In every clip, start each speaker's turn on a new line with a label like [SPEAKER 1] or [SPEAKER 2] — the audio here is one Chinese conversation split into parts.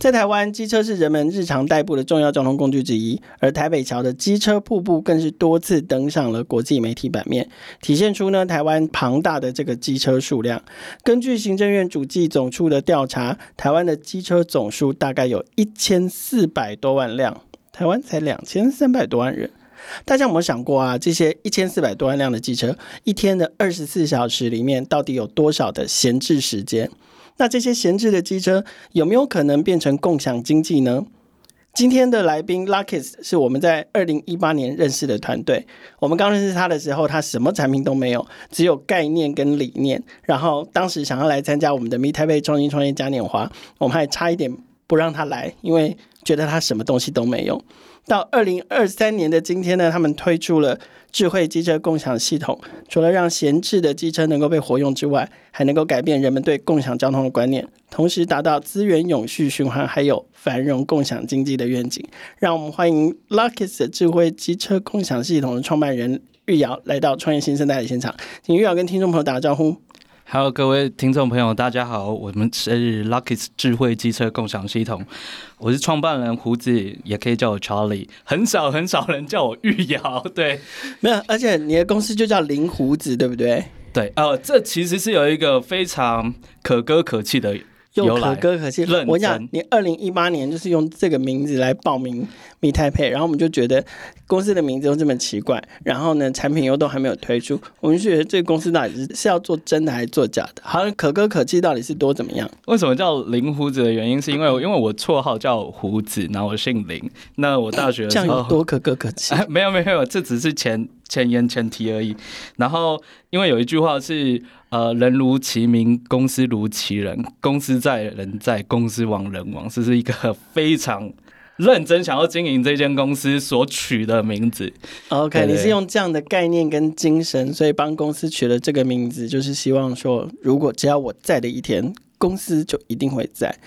[SPEAKER 1] 在台湾，机车是人们日常代步的重要交通工具之一，而台北桥的机车瀑布更是多次登上了国际媒体版面，体现出呢台湾庞大的这个机车数量。根据行政院主计总处的调查，台湾的机车总数大概有一千四百多万辆，台湾才两千三百多万人。大家有没有想过啊？这些一千四百多万辆的机车，一天的二十四小时里面，到底有多少的闲置时间？那这些闲置的机车有没有可能变成共享经济呢？今天的来宾 Luckys 是我们在二零一八年认识的团队。我们刚认识他的时候，他什么产品都没有，只有概念跟理念。然后当时想要来参加我们的 Meet Taipei 创新创业嘉年华，我们还差一点不让他来，因为觉得他什么东西都没有。到二零二三年的今天呢，他们推出了智慧机车共享系统，除了让闲置的机车能够被活用之外，还能够改变人们对共享交通的观念，同时达到资源永续循环，还有繁荣共享经济的愿景。让我们欢迎 Luckyz 的智慧机车共享系统的创办人玉瑶来到创业新生代的现场，请玉瑶跟听众朋友打个招呼。
[SPEAKER 2] Hello，各位听众朋友，大家好，我们是 Lucky's 智慧机车共享系统，我是创办人胡子，也可以叫我 Charlie，很少很少人叫我玉瑶，对，
[SPEAKER 1] 没有，而且你的公司就叫林胡子，对不对？
[SPEAKER 2] 对，呃，这其实是有一个非常可歌可泣的。
[SPEAKER 1] 又可歌可泣。我讲，你二零一八年就是用这个名字来报名 Meet Taipei，然后我们就觉得公司的名字又这么奇怪，然后呢，产品又都还没有推出，我们就觉得这个公司到底是是要做真的还是做假的？好像可歌可泣到底是多怎么样？
[SPEAKER 2] 为什么叫林胡子的原因，是因为因为我绰号叫胡子，然后我姓林。那我大学的时候
[SPEAKER 1] 这样有多可歌可泣？
[SPEAKER 2] 啊，没有没有，这只是前前言前提而已。然后因为有一句话是。呃，人如其名，公司如其人。公司在，人在；公司亡，人亡。这是一个非常认真想要经营这间公司所取的名字。
[SPEAKER 1] OK，你是用这样的概念跟精神，所以帮公司取了这个名字，就是希望说，如果只要我在的一天，公司就一定会在，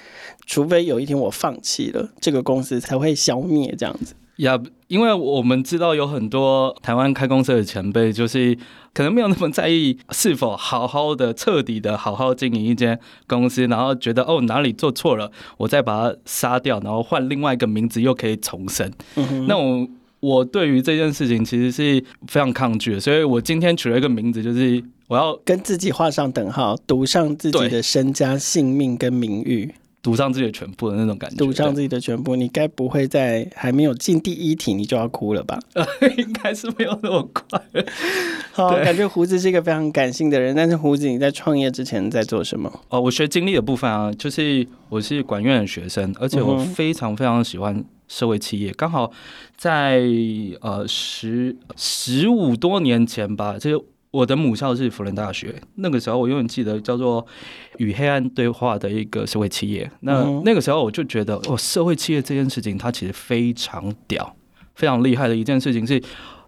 [SPEAKER 1] 除非有一天我放弃了，这个公司才会消灭这样子。
[SPEAKER 2] 呀，因为我们知道有很多台湾开公司的前辈，就是可能没有那么在意是否好好的、彻底的好好经营一间公司，然后觉得哦哪里做错了，我再把它杀掉，然后换另外一个名字又可以重生。嗯。那我我对于这件事情其实是非常抗拒的，所以我今天取了一个名字，就是我要
[SPEAKER 1] 跟自己画上等号，赌上自己的身家性命跟名誉。
[SPEAKER 2] 赌上自己的全部的那种感觉，
[SPEAKER 1] 赌上自己的全部，你该不会在还没有进第一题你就要哭了吧？
[SPEAKER 2] 呃，应该是没有那么快。
[SPEAKER 1] 好，感觉胡子是一个非常感性的人，但是胡子你在创业之前在做什么？
[SPEAKER 2] 哦，我学经历的部分啊，就是我是管院的学生，而且我非常非常喜欢社会企业。刚好在呃十十五多年前吧，这个。我的母校是辅仁大学，那个时候我永远记得叫做“与黑暗对话”的一个社会企业。那那个时候我就觉得，哦，社会企业这件事情它其实非常屌，非常厉害的一件事情是。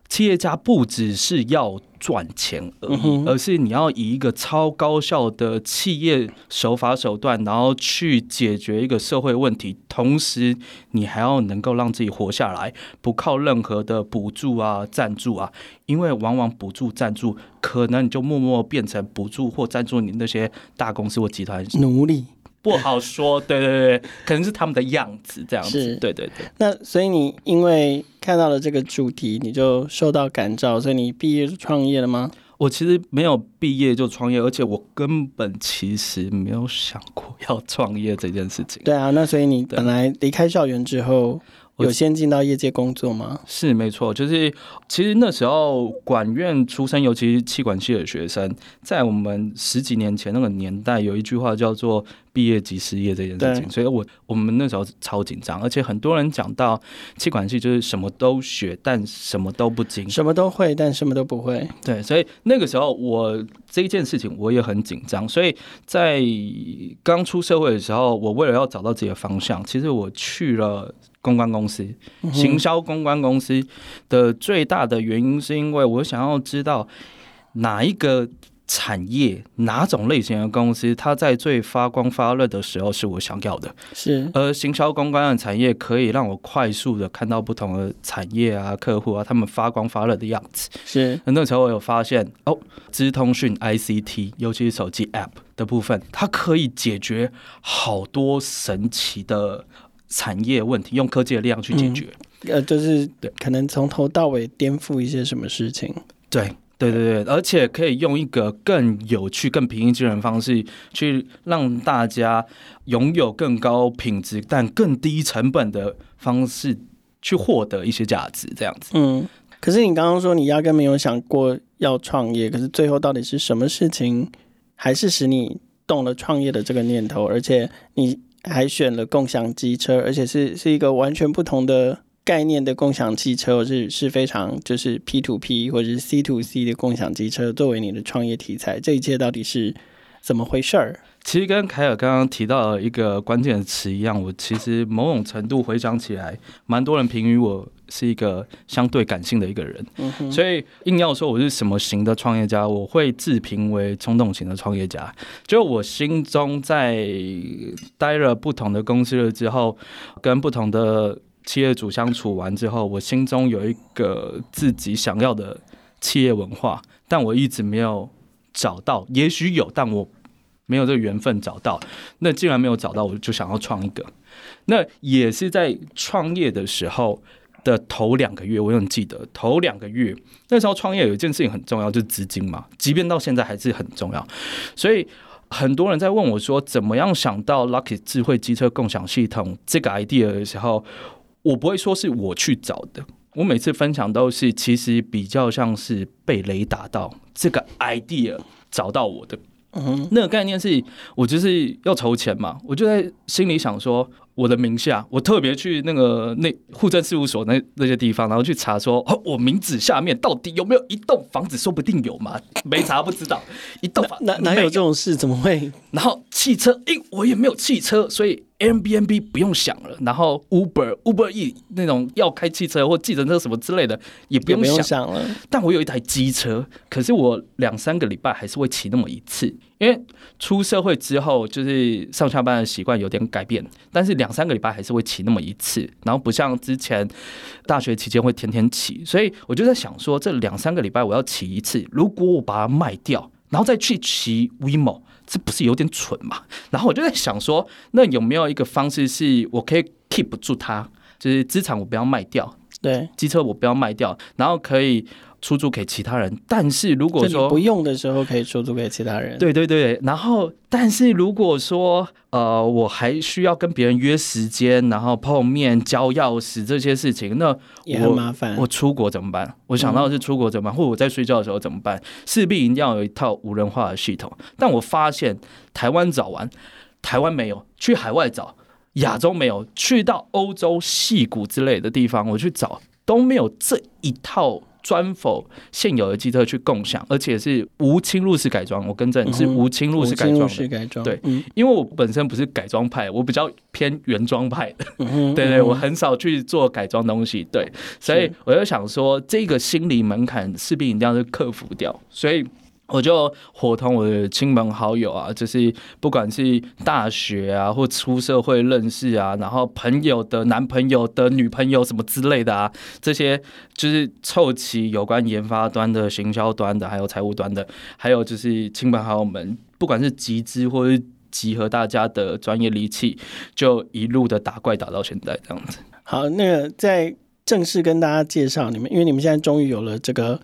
[SPEAKER 2] 企业家不只是要赚钱而已，而是你要以一个超高效的企业手法手段，然后去解决一个社会问题，同时你还要能够让自己活下来，不靠任何的补助啊、赞助啊，因为往往补助、赞助，可能你就默默变成补助或赞助你那些大公司或集团。
[SPEAKER 1] 奴隶。
[SPEAKER 2] 不好说，对对对，可能是他们的样子这样子，对对对。
[SPEAKER 1] 那所以你因为看到了这个主题，你就受到感召，所以你毕业就创业了吗？
[SPEAKER 2] 我其实没有毕业就创业，而且我根本其实没有想过要创业这件事情。
[SPEAKER 1] 对啊，那所以你本来离开校园之后。有先进到业界工作吗？
[SPEAKER 2] 是没错，就是其实那时候管院出身，尤其是气管系的学生，在我们十几年前那个年代，有一句话叫做“毕业即失业”这件事情，所以我我们那时候超紧张，而且很多人讲到气管系就是什么都学，但什么都不精，
[SPEAKER 1] 什么都会，但什么都不会。
[SPEAKER 2] 对，所以那个时候我这一件事情我也很紧张，所以在刚出社会的时候，我为了要找到自己的方向，其实我去了。公关公司，行销公关公司的最大的原因，是因为我想要知道哪一个产业哪种类型的公司，它在最发光发热的时候是我想要的，
[SPEAKER 1] 是。
[SPEAKER 2] 而行销公关的产业可以让我快速的看到不同的产业啊、客户啊，他们发光发热的样子。
[SPEAKER 1] 是。
[SPEAKER 2] 那时候我有发现哦，资通讯 ICT，尤其是手机 App 的部分，它可以解决好多神奇的产业问题，用科技的力量去解决。
[SPEAKER 1] 嗯、呃，就是对，可能从头到尾颠覆一些什么事情。
[SPEAKER 2] 对。对对对，而且可以用一个更有趣、更平易近人的方式，去让大家拥有更高品质但更低成本的方式去获得一些价值，这样子。
[SPEAKER 1] 嗯，可是你刚刚说你压根没有想过要创业，可是最后到底是什么事情，还是使你动了创业的这个念头？而且你还选了共享机车，而且是是一个完全不同的。概念的共享汽车是是非常就是 P to P 或者是 C to C 的共享机车作为你的创业题材，这一切到底是怎么回事儿？
[SPEAKER 2] 其实跟凯尔刚刚提到的一个关键词一样，我其实某种程度回想起来，蛮多人评语我是一个相对感性的一个人，嗯。所以硬要说我是什么型的创业家，我会自评为冲动型的创业家。就我心中在待了不同的公司了之后，跟不同的。企业主相处完之后，我心中有一个自己想要的企业文化，但我一直没有找到。也许有，但我没有这个缘分找到。那既然没有找到，我就想要创一个。那也是在创业的时候的头两个月，我很记得头两个月那时候创业有一件事情很重要，就是资金嘛。即便到现在还是很重要。所以很多人在问我说，怎么样想到 Lucky 智慧机车共享系统这个 idea 的时候。我不会说是我去找的，我每次分享都是其实比较像是被雷打到这个 idea 找到我的。那个概念是我就是要筹钱嘛，我就在心里想说。我的名下，我特别去那个那户政事务所那那些地方，然后去查说，哦，我名字下面到底有没有一栋房子？说不定有嘛，没查不知道。一栋房
[SPEAKER 1] 哪哪有这种事？怎么会？
[SPEAKER 2] 然后汽车，诶，我也没有汽车，所以 Airbnb 不用想了。然后 Uber Uber E 那种要开汽车或计程车什么之类的也不用想，
[SPEAKER 1] 不用想了。
[SPEAKER 2] 但我有一台机车，可是我两三个礼拜还是会骑那么一次。因为出社会之后，就是上下班的习惯有点改变，但是两三个礼拜还是会骑那么一次，然后不像之前大学期间会天天骑，所以我就在想说，这两三个礼拜我要骑一次，如果我把它卖掉，然后再去骑 WeMo，这不是有点蠢嘛？然后我就在想说，那有没有一个方式是我可以 keep 住它，就是资产我不要卖掉，对，机车我不要卖掉，然后可以。出租给其他人，但是如果说
[SPEAKER 1] 不用的时候可以出租给其他人，
[SPEAKER 2] 对对对。然后，但是如果说呃，我还需要跟别人约时间，然后碰面、交钥匙这些事情，那
[SPEAKER 1] 也很麻烦。
[SPEAKER 2] 我出国怎么办？我想到的是出国怎么办，嗯、或者我在睡觉的时候怎么办？势必一定要有一套无人化的系统。但我发现台湾找完，台湾没有；去海外找，亚洲没有；去到欧洲、戏谷之类的地方，我去找都没有这一套。专否现有的机车去共享，而且是无侵入式改装。我更正是无侵入式改装。对，因为我本身不是改装派，我比较偏原装派的。对，对对，我很少去做改装东西。对，所以我就想说，这个心理门槛势必一定要克服掉。所以。我就伙同我的亲朋好友啊，就是不管是大学啊，或出社会认识啊，然后朋友的男朋友的女朋友什么之类的啊，这些就是凑齐有关研发端的、行销端的，还有财务端的，还有就是亲朋好友们，不管是集资或是集合大家的专业力气，就一路的打怪打到现在这样子。
[SPEAKER 1] 好，那个在正式跟大家介绍你们，因为你们现在终于有了这个。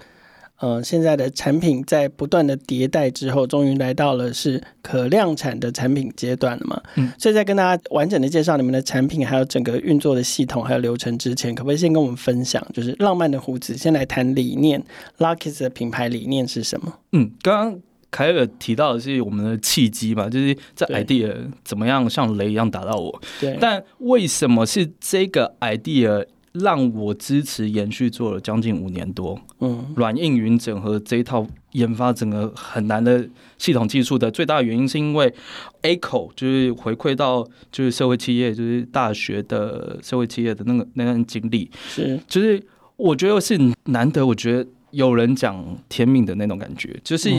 [SPEAKER 1] 呃，现在的产品在不断的迭代之后，终于来到了是可量产的产品阶段了嘛？嗯，所以在跟大家完整的介绍你们的产品，还有整个运作的系统还有流程之前，可不可以先跟我们分享，就是浪漫的胡子，先来谈理念，Lucky's 的品牌理念是什么？
[SPEAKER 2] 嗯，刚刚凯尔提到的是我们的契机嘛，就是这 idea 怎么样像雷一样打到我？对，但为什么是这个 idea？让我支持延续做了将近五年多，嗯，软硬云整合这一套研发整个很难的系统技术的最大原因，是因为 Echo 就是回馈到就是社会企业，就是大学的社会企业的那个那段经历，是，就是我觉得是难得，我觉得有人讲天命的那种感觉，就是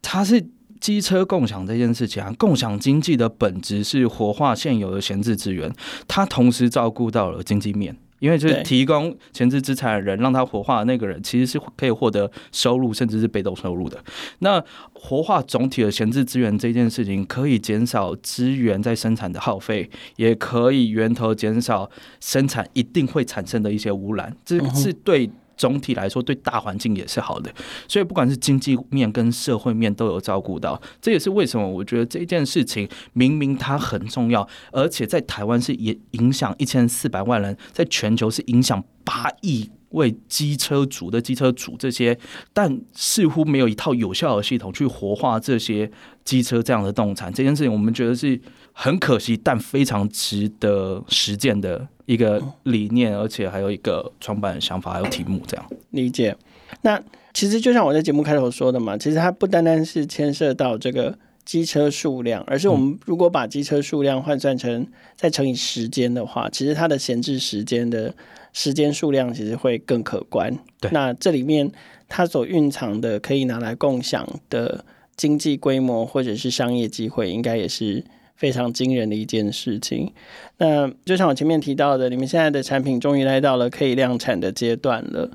[SPEAKER 2] 它是机车共享这件事情啊，共享经济的本质是活化现有的闲置资源，它同时照顾到了经济面。因为就是提供闲置资产的人，让他活化的那个人，其实是可以获得收入，甚至是被动收入的。那活化总体的闲置资源这件事情，可以减少资源在生产的耗费，也可以源头减少生产一定会产生的一些污染，这是对。总体来说，对大环境也是好的，所以不管是经济面跟社会面都有照顾到。这也是为什么我觉得这件事情明明它很重要，而且在台湾是也影响一千四百万人，在全球是影响八亿。为机车主的机车主这些，但似乎没有一套有效的系统去活化这些机车这样的动产，这件事情我们觉得是很可惜，但非常值得实践的一个理念，而且还有一个创办的想法，还有题目这样
[SPEAKER 1] 理解。那其实就像我在节目开头说的嘛，其实它不单单是牵涉到这个机车数量，而是我们如果把机车数量换算成再乘以时间的话，其实它的闲置时间的。时间数量其实会更可观。
[SPEAKER 2] 对，
[SPEAKER 1] 那这里面它所蕴藏的可以拿来共享的经济规模或者是商业机会，应该也是非常惊人的一件事情。那就像我前面提到的，你们现在的产品终于来到了可以量产的阶段了。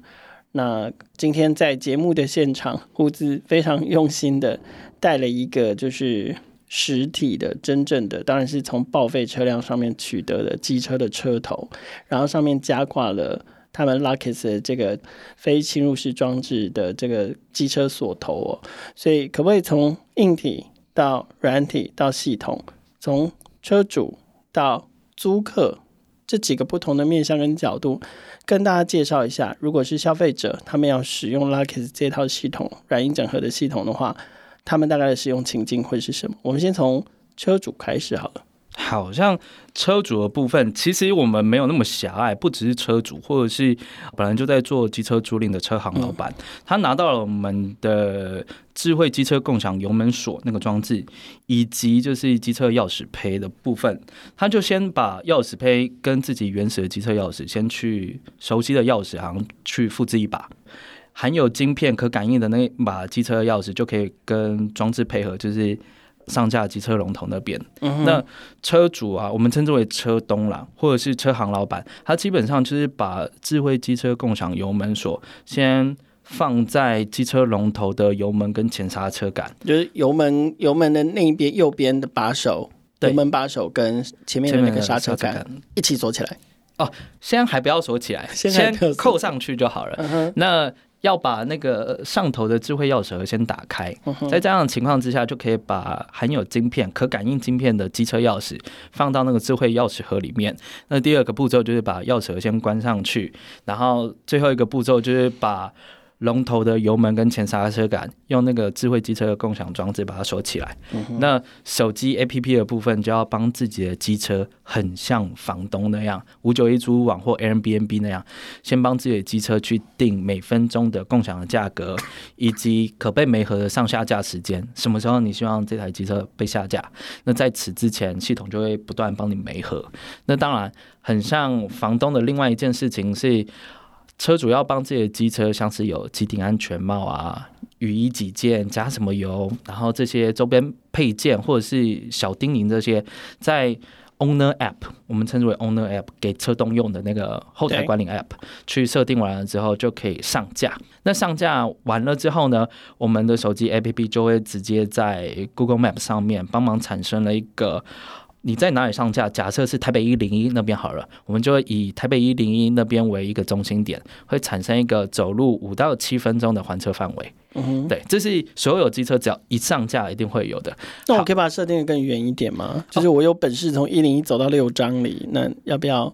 [SPEAKER 1] 那今天在节目的现场，胡子非常用心的带了一个就是。实体的真正的当然是从报废车辆上面取得的机车的车头，然后上面加挂了他们 Locus 的这个非侵入式装置的这个机车锁头哦，所以可不可以从硬体到软体到系统，从车主到租客这几个不同的面向跟角度，跟大家介绍一下，如果是消费者他们要使用 Luckys 这套系统软硬整合的系统的话。他们大概的使用情境会是什么？我们先从车主开始好了。
[SPEAKER 2] 好像车主的部分，其实我们没有那么狭隘，不只是车主，或者是本来就在做机车租赁的车行老板，嗯、他拿到了我们的智慧机车共享油门锁那个装置，以及就是机车钥匙胚的部分，他就先把钥匙胚跟自己原始的机车钥匙，先去熟悉的钥匙行去复制一把。含有晶片可感应的那把机车钥匙就可以跟装置配合，就是上架机车龙头那边。嗯、那车主啊，我们称之为车东啦，或者是车行老板，他基本上就是把智慧机车共享油门锁先放在机车龙头的油门跟前刹车杆，
[SPEAKER 1] 就是油门油门的那一边右边的把手，油门把手跟前面的那个刹车杆一起锁起来。
[SPEAKER 2] 哦，先还不要锁起来，先扣上去就好了。嗯、那要把那个上头的智慧钥匙盒先打开，在这样的情况之下，就可以把含有晶片、可感应晶片的机车钥匙放到那个智慧钥匙盒里面。那第二个步骤就是把钥匙盒先关上去，然后最后一个步骤就是把。龙头的油门跟前刹车杆，用那个智慧机车的共享装置把它锁起来。嗯、那手机 APP 的部分就要帮自己的机车，很像房东那样，五九一租网或 Airbnb 那样，先帮自己的机车去定每分钟的共享的价格，以及可被媒合的上下架时间。什么时候你希望这台机车被下架？那在此之前，系统就会不断帮你媒合。那当然，很像房东的另外一件事情是。车主要帮自己的机车，像是有机顶安全帽啊、雨衣几件、加什么油，然后这些周边配件或者是小叮咛这些，在 Owner App，我们称之为 Owner App，给车东用的那个后台管理 App，去设定完了之后就可以上架。那上架完了之后呢，我们的手机 APP 就会直接在 Google Map 上面帮忙产生了一个。你在哪里上架？假设是台北一零一那边好了，我们就会以台北一零一那边为一个中心点，会产生一个走路五到七分钟的还车范围。嗯哼，对，这是所有机车只要一上架一定会有的。
[SPEAKER 1] 那我可以把它设定的更远一点吗？就是我有本事从一零一走到六张里，那要不要？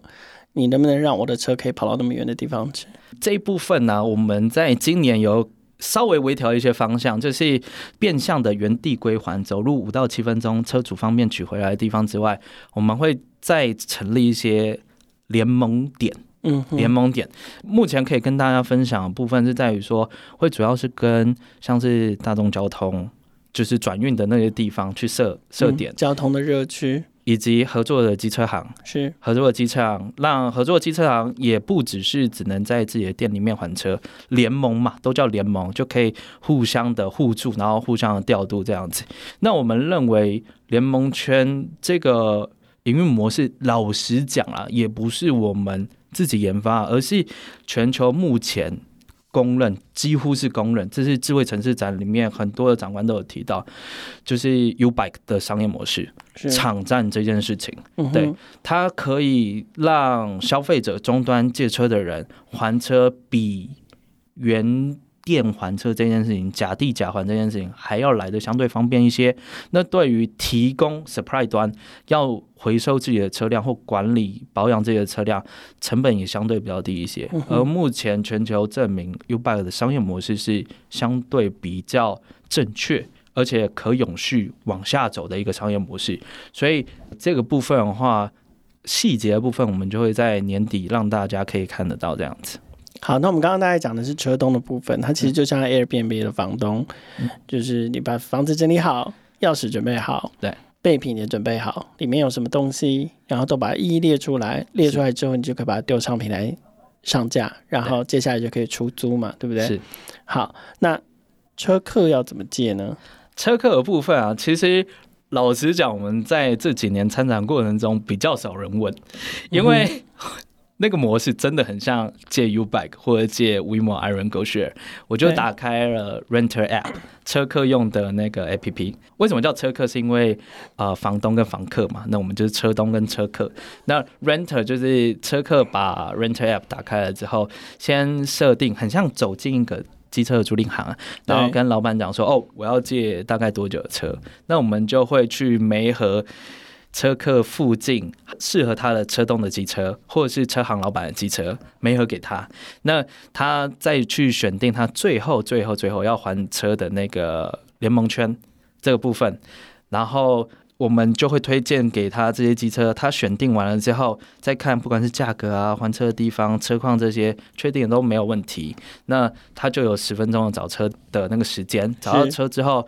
[SPEAKER 1] 你能不能让我的车可以跑到那么远的地方去？
[SPEAKER 2] 这一部分呢、啊，我们在今年有。稍微微调一些方向，就是变相的原地归还，走路五到七分钟，车主方便取回来的地方之外，我们会再成立一些联盟点。嗯，联盟点目前可以跟大家分享的部分是在于说，会主要是跟像是大众交通，就是转运的那些地方去设设点，
[SPEAKER 1] 交通的热区。
[SPEAKER 2] 以及合作的机车行
[SPEAKER 1] 是
[SPEAKER 2] 合作的机车行，让合作的机车行也不只是只能在自己的店里面还车，联盟嘛，都叫联盟，就可以互相的互助，然后互相的调度这样子。那我们认为联盟圈这个营运模式，老实讲啊，也不是我们自己研发，而是全球目前。公认几乎是公认，这是智慧城市展里面很多的长官都有提到，就是 U-Bike 的商业模式，场站这件事情，对，它可以让消费者终端借车的人还车比原。店还车这件事情，假地假还这件事情，还要来的相对方便一些。那对于提供 supply 端要回收自己的车辆或管理保养自己的车辆，成本也相对比较低一些。而目前全球证明 U-Bike 的商业模式是相对比较正确，而且可永续往下走的一个商业模式。所以这个部分的话，细节的部分我们就会在年底让大家可以看得到这样子。
[SPEAKER 1] 好，那我们刚刚大概讲的是车东的部分，它其实就像 Airbnb 的房东，嗯、就是你把房子整理好，钥匙准备好，
[SPEAKER 2] 对，
[SPEAKER 1] 备品也准备好，里面有什么东西，然后都把它一一列出来，列出来之后，你就可以把它丢上平台上架，然后接下来就可以出租嘛，对，不对？
[SPEAKER 2] 是。
[SPEAKER 1] 好，那车客要怎么借呢？
[SPEAKER 2] 车客的部分啊，其实老实讲，我们在这几年参展过程中比较少人问，因为、嗯。那个模式真的很像借 U-Bike 或者借 WeMo Iron GoShare，我就打开了 Renter App 车客用的那个 APP。为什么叫车客？是因为呃房东跟房客嘛，那我们就是车东跟车客。那 Renter 就是车客把 Renter App 打开了之后，先设定很像走进一个机车的租赁行，然后跟老板讲说哦，我要借大概多久的车，那我们就会去媒合。车客附近适合他的车东的机车，或者是车行老板的机车，没合给他。那他再去选定他最后、最后、最后要还车的那个联盟圈这个部分，然后我们就会推荐给他这些机车。他选定完了之后，再看不管是价格啊、还车的地方、车况这些，确定都没有问题。那他就有十分钟的找车的那个时间。找到车之后，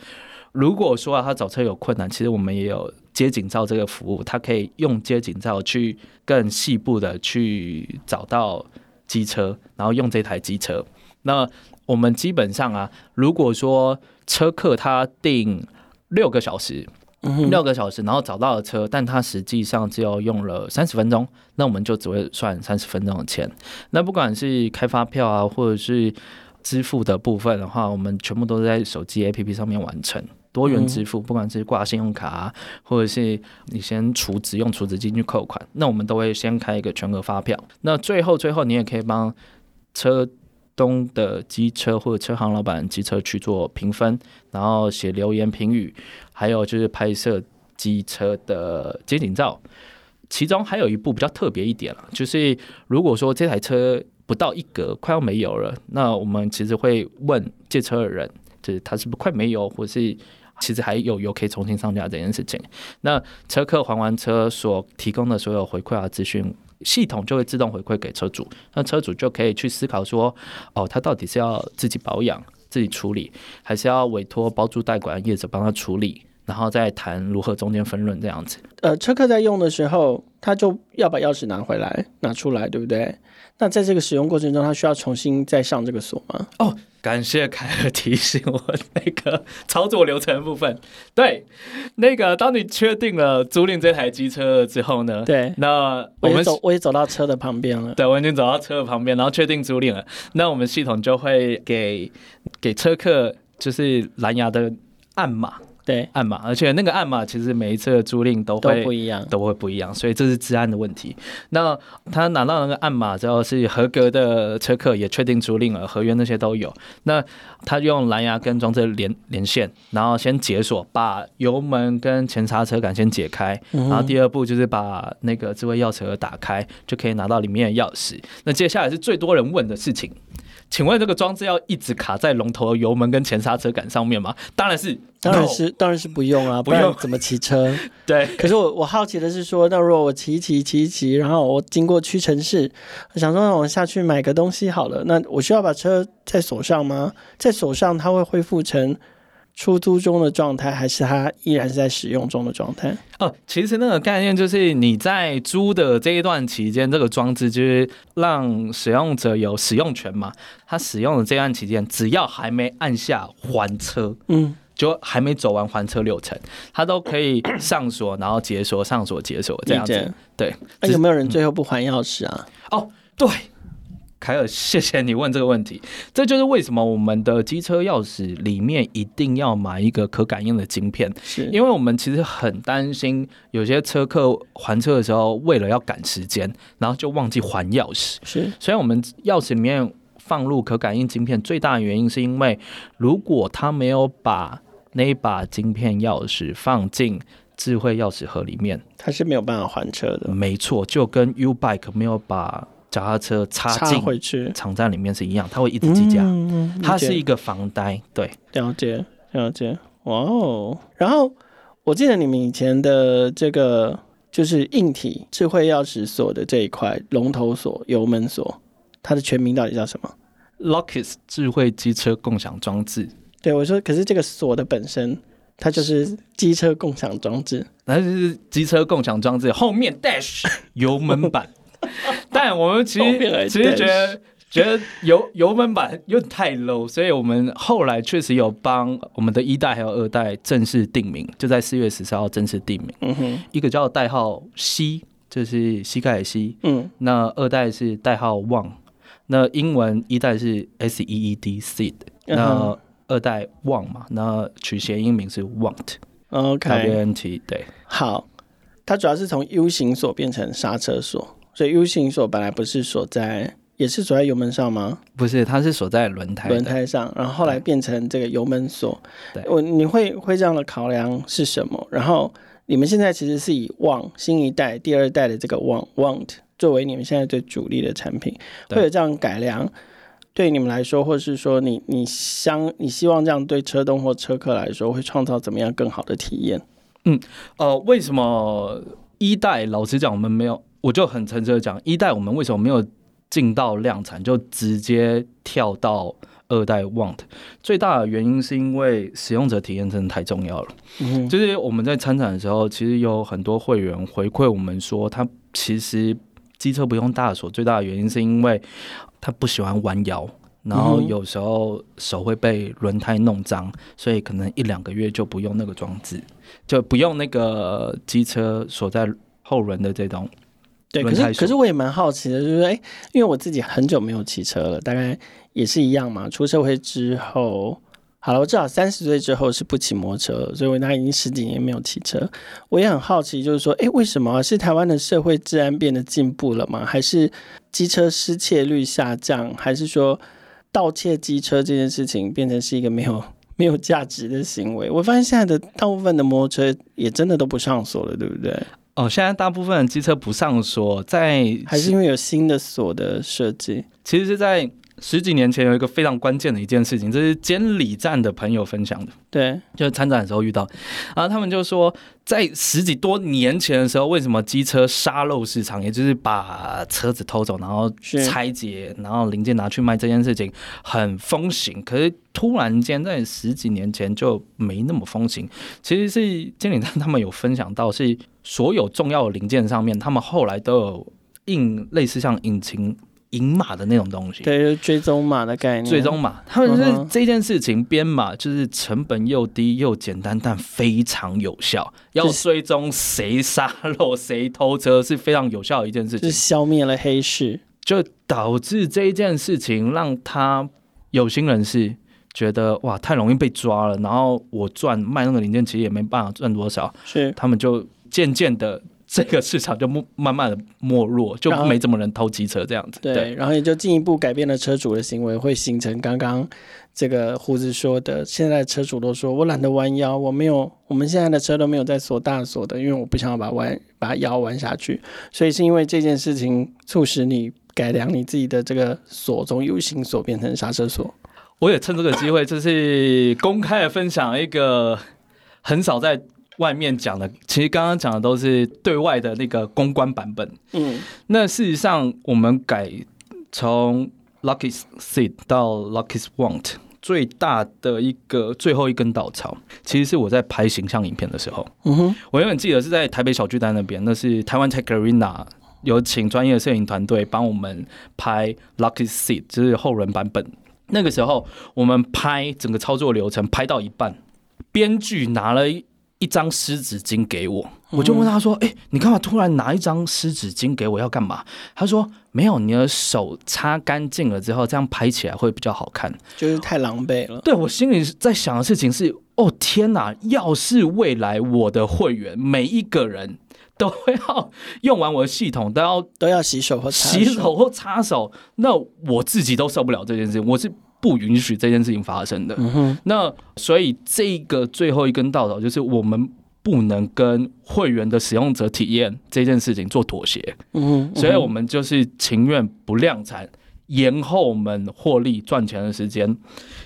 [SPEAKER 2] 如果说啊他找车有困难，其实我们也有。街景照这个服务，它可以用街景照去更细部的去找到机车，然后用这台机车。那我们基本上啊，如果说车客他定六个小时，六个小时，然后找到了车，但他实际上只有用了三十分钟，那我们就只会算三十分钟的钱。那不管是开发票啊，或者是支付的部分的话，我们全部都在手机 APP 上面完成。多元支付，不管是挂信用卡啊，或者是你先储值用储值金去扣款，那我们都会先开一个全额发票。那最后最后，你也可以帮车东的机车或者车行老板机车去做评分，然后写留言评语，还有就是拍摄机车的街景照。其中还有一步比较特别一点了，就是如果说这台车不到一格快要没油了，那我们其实会问借车的人，就是他是不是快没油，或是其实还有油可以重新上架这件事情。那车客还完车所提供的所有回馈啊资讯，系统就会自动回馈给车主。那车主就可以去思考说，哦，他到底是要自己保养、自己处理，还是要委托包租代管业者帮他处理，然后再谈如何中间分润这样子。
[SPEAKER 1] 呃，车客在用的时候，他就要把钥匙拿回来、拿出来，对不对？那在这个使用过程中，他需要重新再上这个锁吗？
[SPEAKER 2] 哦，感谢凯尔提醒我那个操作流程的部分。对，那个当你确定了租赁这台机车之后呢？对，那我们
[SPEAKER 1] 我走，我也走到车的旁边了。
[SPEAKER 2] 对，我已经走到车的旁边，然后确定租赁了。那我们系统就会给给车客就是蓝牙的暗码。
[SPEAKER 1] 对，
[SPEAKER 2] 暗码，而且那个暗码其实每一次的租赁都会
[SPEAKER 1] 都不一样，
[SPEAKER 2] 都会不一样，所以这是治安的问题。那他拿到那个暗码之后是合格的车客，也确定租赁了，合约那些都有。那他用蓝牙跟装置连连线，然后先解锁，把油门跟前刹车杆先解开，然后第二步就是把那个智慧钥匙盒打开，就可以拿到里面的钥匙。那接下来是最多人问的事情。请问这个装置要一直卡在龙头的油门跟前刹车杆上面吗？当然是，
[SPEAKER 1] 当然是，当然是不用啊，不用怎么骑车？
[SPEAKER 2] 对。
[SPEAKER 1] 可是我我好奇的是说，那如果我骑骑骑骑，然后我经过屈臣氏，想说让我下去买个东西好了，那我需要把车在锁上吗？在锁上，它会恢复成出租中的状态，还是它依然是在使用中的状态？
[SPEAKER 2] 哦，其实那个概念就是你在租的这一段期间，这个装置就是让使用者有使用权嘛。他使用的这段期间，只要还没按下还车，嗯，就还没走完还车流程，他都可以上锁，然后解锁，上锁解锁这样子。对，
[SPEAKER 1] 那有没有人最后不还钥匙啊？
[SPEAKER 2] 嗯、哦，对。凯尔，谢谢你问这个问题。这就是为什么我们的机车钥匙里面一定要买一个可感应的晶片，是因为我们其实很担心有些车客还车的时候，为了要赶时间，然后就忘记还钥匙。是，所以我们钥匙里面放入可感应晶片，最大的原因是因为如果他没有把那一把晶片钥匙放进智慧钥匙盒里面，
[SPEAKER 1] 他是没有办法还车的。
[SPEAKER 2] 没错，就跟 U Bike 没有把脚踏车插进回去，藏在里面是一样，它会一直计价。嗯，它是一个防呆，对，
[SPEAKER 1] 了解了解。哇哦！然后我记得你们以前的这个就是硬体智慧钥匙锁的这一块龙头锁油门锁，它的全名到底叫什么
[SPEAKER 2] ？Locus 智慧机车共享装置。
[SPEAKER 1] 对，我说，可是这个锁的本身，它就是机车共享装置，
[SPEAKER 2] 那就是机车共享装置后面 Dash 油门板。但我们其实其实觉得觉得油 油门版又太 low，所以我们后来确实有帮我们的一代还有二代正式定名，就在四月十四号正式定名。嗯哼，一个叫代号 C，就是膝盖的 C。嗯，那二代是代号 One，那英文一代是 S E E D Seed，那二代 One 嘛，那取谐音名是 Want。
[SPEAKER 1] OK，W
[SPEAKER 2] N T 对。
[SPEAKER 1] 好，它主要是从 U 型锁变成刹车锁。所以 U 型锁本来不是锁在，也是锁在油门上吗？
[SPEAKER 2] 不是，它是锁在轮胎。
[SPEAKER 1] 轮胎上，然后后来变成这个油门锁。对，我你会会这样的考量是什么？然后你们现在其实是以 Want 新一代、第二代的这个 Want Want 作为你们现在最主力的产品，会有这样改良，对你们来说，或是说你你相你希望这样对车东或车客来说，会创造怎么样更好的体验？
[SPEAKER 2] 嗯，呃，为什么一代？老实讲，我们没有。我就很诚实的讲，一代我们为什么没有进到量产，就直接跳到二代 Want？最大的原因是因为使用者体验真的太重要了。嗯，就是我们在参展的时候，其实有很多会员回馈我们说，他其实机车不用大锁，最大的原因是因为他不喜欢弯腰，然后有时候手会被轮胎弄脏，所以可能一两个月就不用那个装置，就不用那个机车锁在后轮的这种。
[SPEAKER 1] 对，可是可是我也蛮好奇的，就是哎，因为我自己很久没有骑车了，大概也是一样嘛。出社会之后，好了，我至少三十岁之后是不骑摩托车了，所以我大概已经十几年没有骑车。我也很好奇，就是说，哎，为什么是台湾的社会治安变得进步了吗？还是机车失窃率下降？还是说盗窃机车这件事情变成是一个没有没有价值的行为？我发现现在的大部分的摩托车也真的都不上锁了，对不对？
[SPEAKER 2] 哦，现在大部分机车不上锁，在
[SPEAKER 1] 还是因为有新的锁的设计。
[SPEAKER 2] 其实是在十几年前有一个非常关键的一件事情，这是监理站的朋友分享的。
[SPEAKER 1] 对，
[SPEAKER 2] 就是参展的时候遇到，然后他们就说，在十几多年前的时候，为什么机车沙漏市场，也就是把车子偷走，然后拆解，然后零件拿去卖这件事情很风行，可是突然间在十几年前就没那么风行。其实是监理站他们有分享到，是所有重要的零件上面，他们后来都有印类似像引擎。引码的那种东西，
[SPEAKER 1] 对，就是、追踪码的概念。
[SPEAKER 2] 追踪码，他们是这件事情编码，就是成本又低又简单，但非常有效。要追踪谁沙漏、谁偷车是非常有效的一件事情，
[SPEAKER 1] 就是消灭了黑市，
[SPEAKER 2] 就导致这一件事情让他有心人士觉得哇，太容易被抓了。然后我赚卖那个零件，其实也没办法赚多少，是他们就渐渐的。这个市场就慢慢的没落，就没怎么人偷机车这样子。
[SPEAKER 1] 对，对，然后也就进一步改变了车主的行为，会形成刚刚这个胡子说的，现在车主都说我懒得弯腰，我没有，我们现在的车都没有在锁大锁的，因为我不想要把弯把腰弯下去，所以是因为这件事情促使你改良你自己的这个锁，从 U 型锁变成刹车锁。
[SPEAKER 2] 我也趁这个机会，就是公开的分享一个很少在。外面讲的，其实刚刚讲的都是对外的那个公关版本。嗯，那事实上，我们改从 Lucky Seat 到 Lucky Want，最大的一个最后一根稻草，其实是我在拍形象影片的时候。嗯哼，我永远记得是在台北小巨蛋那边，那是台湾 Tech Arena 有请专业摄影团队帮我们拍 Lucky Seat，就是后轮版本。那个时候我们拍整个操作流程拍到一半，编剧拿了一一张湿纸巾给我，我就问他说：“哎，你干嘛突然拿一张湿纸巾给我？要干嘛？”他说：“没有，你的手擦干净了之后，这样拍起来会比较好看。”
[SPEAKER 1] 就是太狼狈了。
[SPEAKER 2] 对，我心里在想的事情是：哦天哪！要是未来我的会员每一个人都要用完我的系统，都要
[SPEAKER 1] 都要洗手或
[SPEAKER 2] 洗手或擦手，那我自己都受不了这件事情。我是。不允许这件事情发生的。那所以这个最后一根稻草就是我们不能跟会员的使用者体验这件事情做妥协。所以我们就是情愿不量产，延后我们获利赚钱的时间，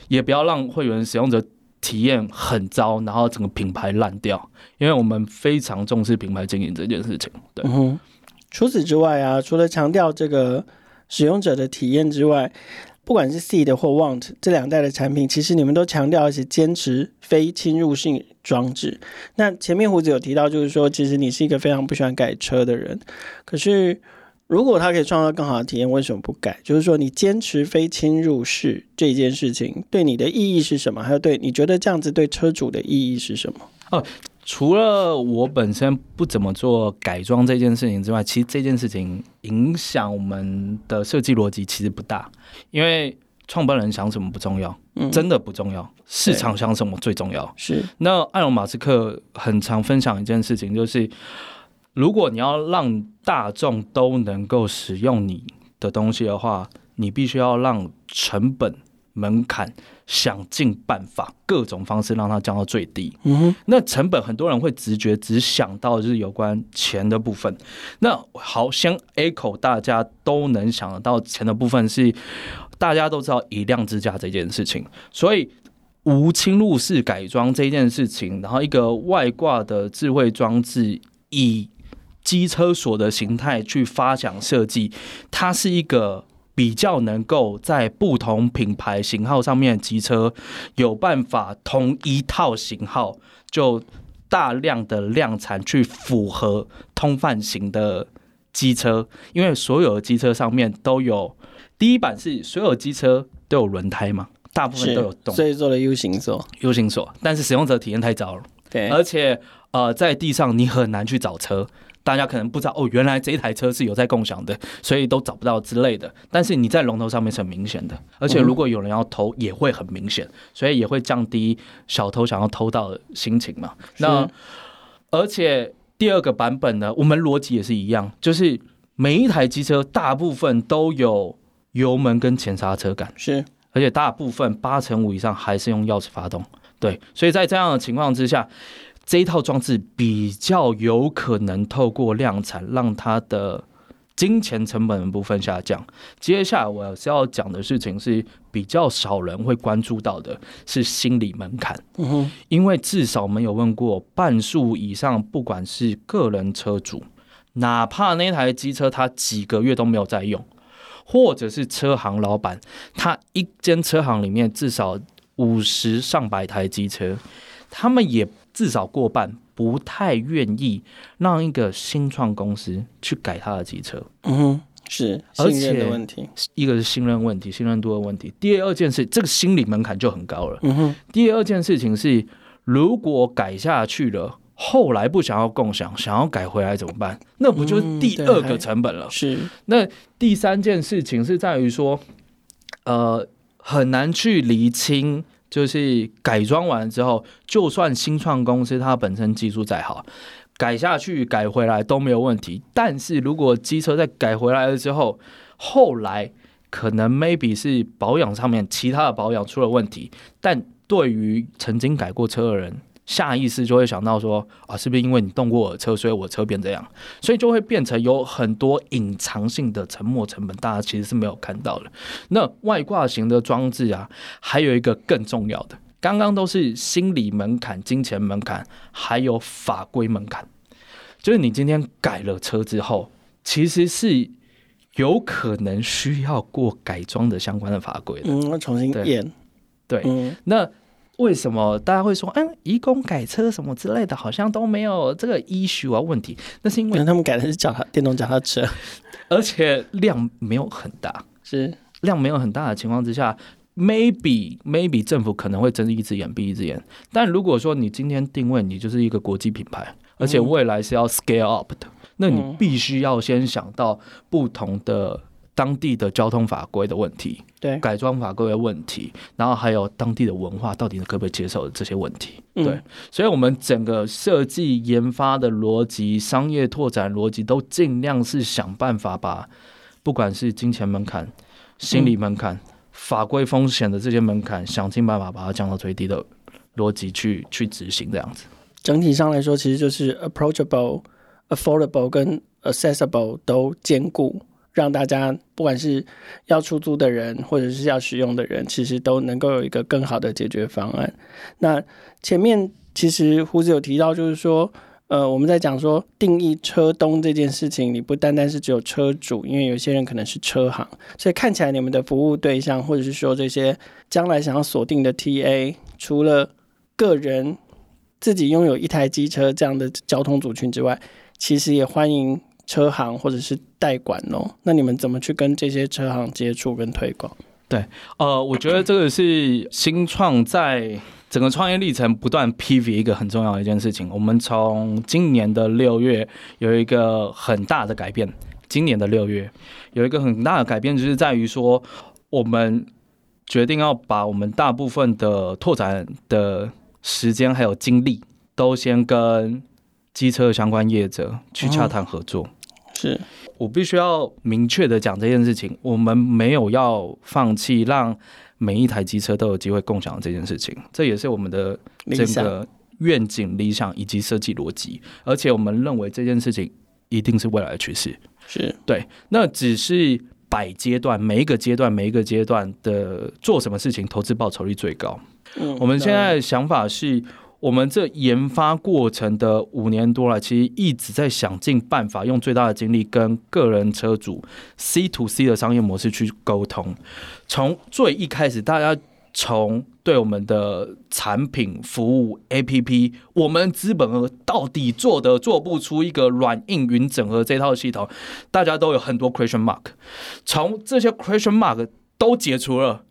[SPEAKER 2] 也不要让会员使用者体验很糟，然后整个品牌烂掉。因为我们非常重视品牌经营这件事情。对。
[SPEAKER 1] 除此之外啊，除了强调这个使用者的体验之外，不管是 Seed 或 Want 这两代的产品，其实你们都强调而且坚持非侵入性装置。那前面胡子有提到，就是说，其实你是一个非常不喜欢改车的人。可是，如果他可以创造更好的体验，为什么不改？就是说，你坚持非侵入式这件事情，对你的意义是什么？还有，对你觉得这样子对车主的意义是什么？
[SPEAKER 2] 哦。除了我本身不怎么做改装这件事情之外，其实这件事情影响我们的设计逻辑其实不大，因为创办人想什么不重要，真的不重要，市场想什么最重要。
[SPEAKER 1] 是。
[SPEAKER 2] 那艾隆马斯克很常分享一件事情，就是如果你要让大众都能够使用你的东西的话，你必须要让成本门槛。想尽办法，各种方式让它降到最低。那成本很多人会直觉只想到就是有关钱的部分。那好，先 A 口大家都能想得到钱的部分是，大家都知道以量制价这件事情，所以无侵入式改装这件事情，然后一个外挂的智慧装置以机车锁的形态去发想设计，它是一个。比较能够在不同品牌型号上面的机车有办法同一套型号就大量的量产去符合通贩型的机车，因为所有的机车上面都有第一版是所有机车都有轮胎嘛，大部分都有洞，
[SPEAKER 1] 所以做了 U 型锁
[SPEAKER 2] ，U 型锁，但是使用者体验太糟了，
[SPEAKER 1] 对，
[SPEAKER 2] 而且呃在地上你很难去找车。大家可能不知道哦，原来这一台车是有在共享的，所以都找不到之类的。但是你在龙头上面是很明显的，而且如果有人要偷，也会很明显，所以也会降低小偷想要偷盗的心情嘛。那而且第二个版本呢，我们逻辑也是一样，就是每一台机车大部分都有油门跟前刹车杆，
[SPEAKER 1] 是，
[SPEAKER 2] 而且大部分八成五以上还是用钥匙发动。对，所以在这样的情况之下。这一套装置比较有可能透过量产，让它的金钱成本的部分下降。接下来我要讲的事情是比较少人会关注到的，是心理门槛。嗯哼，因为至少没有问过半数以上，不管是个人车主，哪怕那台机车他几个月都没有在用，或者是车行老板，他一间车行里面至少五十上百台机车，他们也。至少过半不太愿意让一个新创公司去改他的机车。
[SPEAKER 1] 嗯哼，是信任的问题，
[SPEAKER 2] 一个是信任问题，信任度的问题。第二件事，这个心理门槛就很高了。嗯哼，第二件事情是，如果改下去了，后来不想要共享，想要改回来怎么办？那不就是第二个成本了？
[SPEAKER 1] 嗯、是。
[SPEAKER 2] 那第三件事情是在于说，呃，很难去厘清。就是改装完之后，就算新创公司它本身技术再好，改下去改回来都没有问题。但是如果机车在改回来了之后，后来可能 maybe 是保养上面其他的保养出了问题，但对于曾经改过车的人。下意识就会想到说啊，是不是因为你动过我的车，所以我车变这样？所以就会变成有很多隐藏性的沉没成本，大家其实是没有看到的。那外挂型的装置啊，还有一个更重要的，刚刚都是心理门槛、金钱门槛，还有法规门槛。就是你今天改了车之后，其实是有可能需要过改装的相关的法规的。
[SPEAKER 1] 嗯，要重新验。
[SPEAKER 2] 对，嗯、那为什么大家会说，嗯，移工改车什么之类的，好像都没有这个 issue 啊问题？那是因为
[SPEAKER 1] 他们改的是脚踏电动脚踏车，
[SPEAKER 2] 而且量没有很大，
[SPEAKER 1] 是
[SPEAKER 2] 量没有很大的情况之下，maybe maybe 政府可能会睁一只眼闭一只眼。但如果说你今天定位你就是一个国际品牌，而且未来是要 scale up 的，嗯、那你必须要先想到不同的。当地的交通法规的问题，
[SPEAKER 1] 对
[SPEAKER 2] 改装法规的问题，然后还有当地的文化到底可不可以接受的这些问题，嗯、对，所以我们整个设计研发的逻辑、商业拓展逻辑都尽量是想办法把不管是金钱门槛、心理门槛、嗯、法规风险的这些门槛，想尽办法把它降到最低的逻辑去去执行这样子。
[SPEAKER 1] 整体上来说，其实就是 approachable、affordable 跟 accessible 都兼顾。让大家不管是要出租的人，或者是要使用的人，其实都能够有一个更好的解决方案。那前面其实胡子有提到，就是说，呃，我们在讲说定义车东这件事情，你不单单是只有车主，因为有些人可能是车行，所以看起来你们的服务对象，或者是说这些将来想要锁定的 TA，除了个人自己拥有一台机车这样的交通族群之外，其实也欢迎。车行或者是代管哦，那你们怎么去跟这些车行接触跟推广？
[SPEAKER 2] 对，呃，我觉得这个是新创在整个创业历程不断 pivot 一个很重要的一件事情。我们从今年的六月有一个很大的改变，今年的六月有一个很大的改变，就是在于说我们决定要把我们大部分的拓展的时间还有精力都先跟机车相关业者去洽谈合作。嗯
[SPEAKER 1] 是
[SPEAKER 2] 我必须要明确的讲这件事情，我们没有要放弃让每一台机车都有机会共享这件事情，这也是我们的这个愿景、理想以及设计逻辑，而且我们认为这件事情一定是未来的趋势。
[SPEAKER 1] 是
[SPEAKER 2] 对，那只是摆阶段，每一个阶段每一个阶段的做什么事情，投资报酬率最高。嗯，我们现在的想法是。我们这研发过程的五年多来，其实一直在想尽办法，用最大的精力跟个人车主 C to C 的商业模式去沟通。从最一开始，大家从对我们的产品、服务、APP，我们资本额到底做得做不出一个软硬云整合这套系统，大家都有很多 question mark。从这些 question mark 都解除了。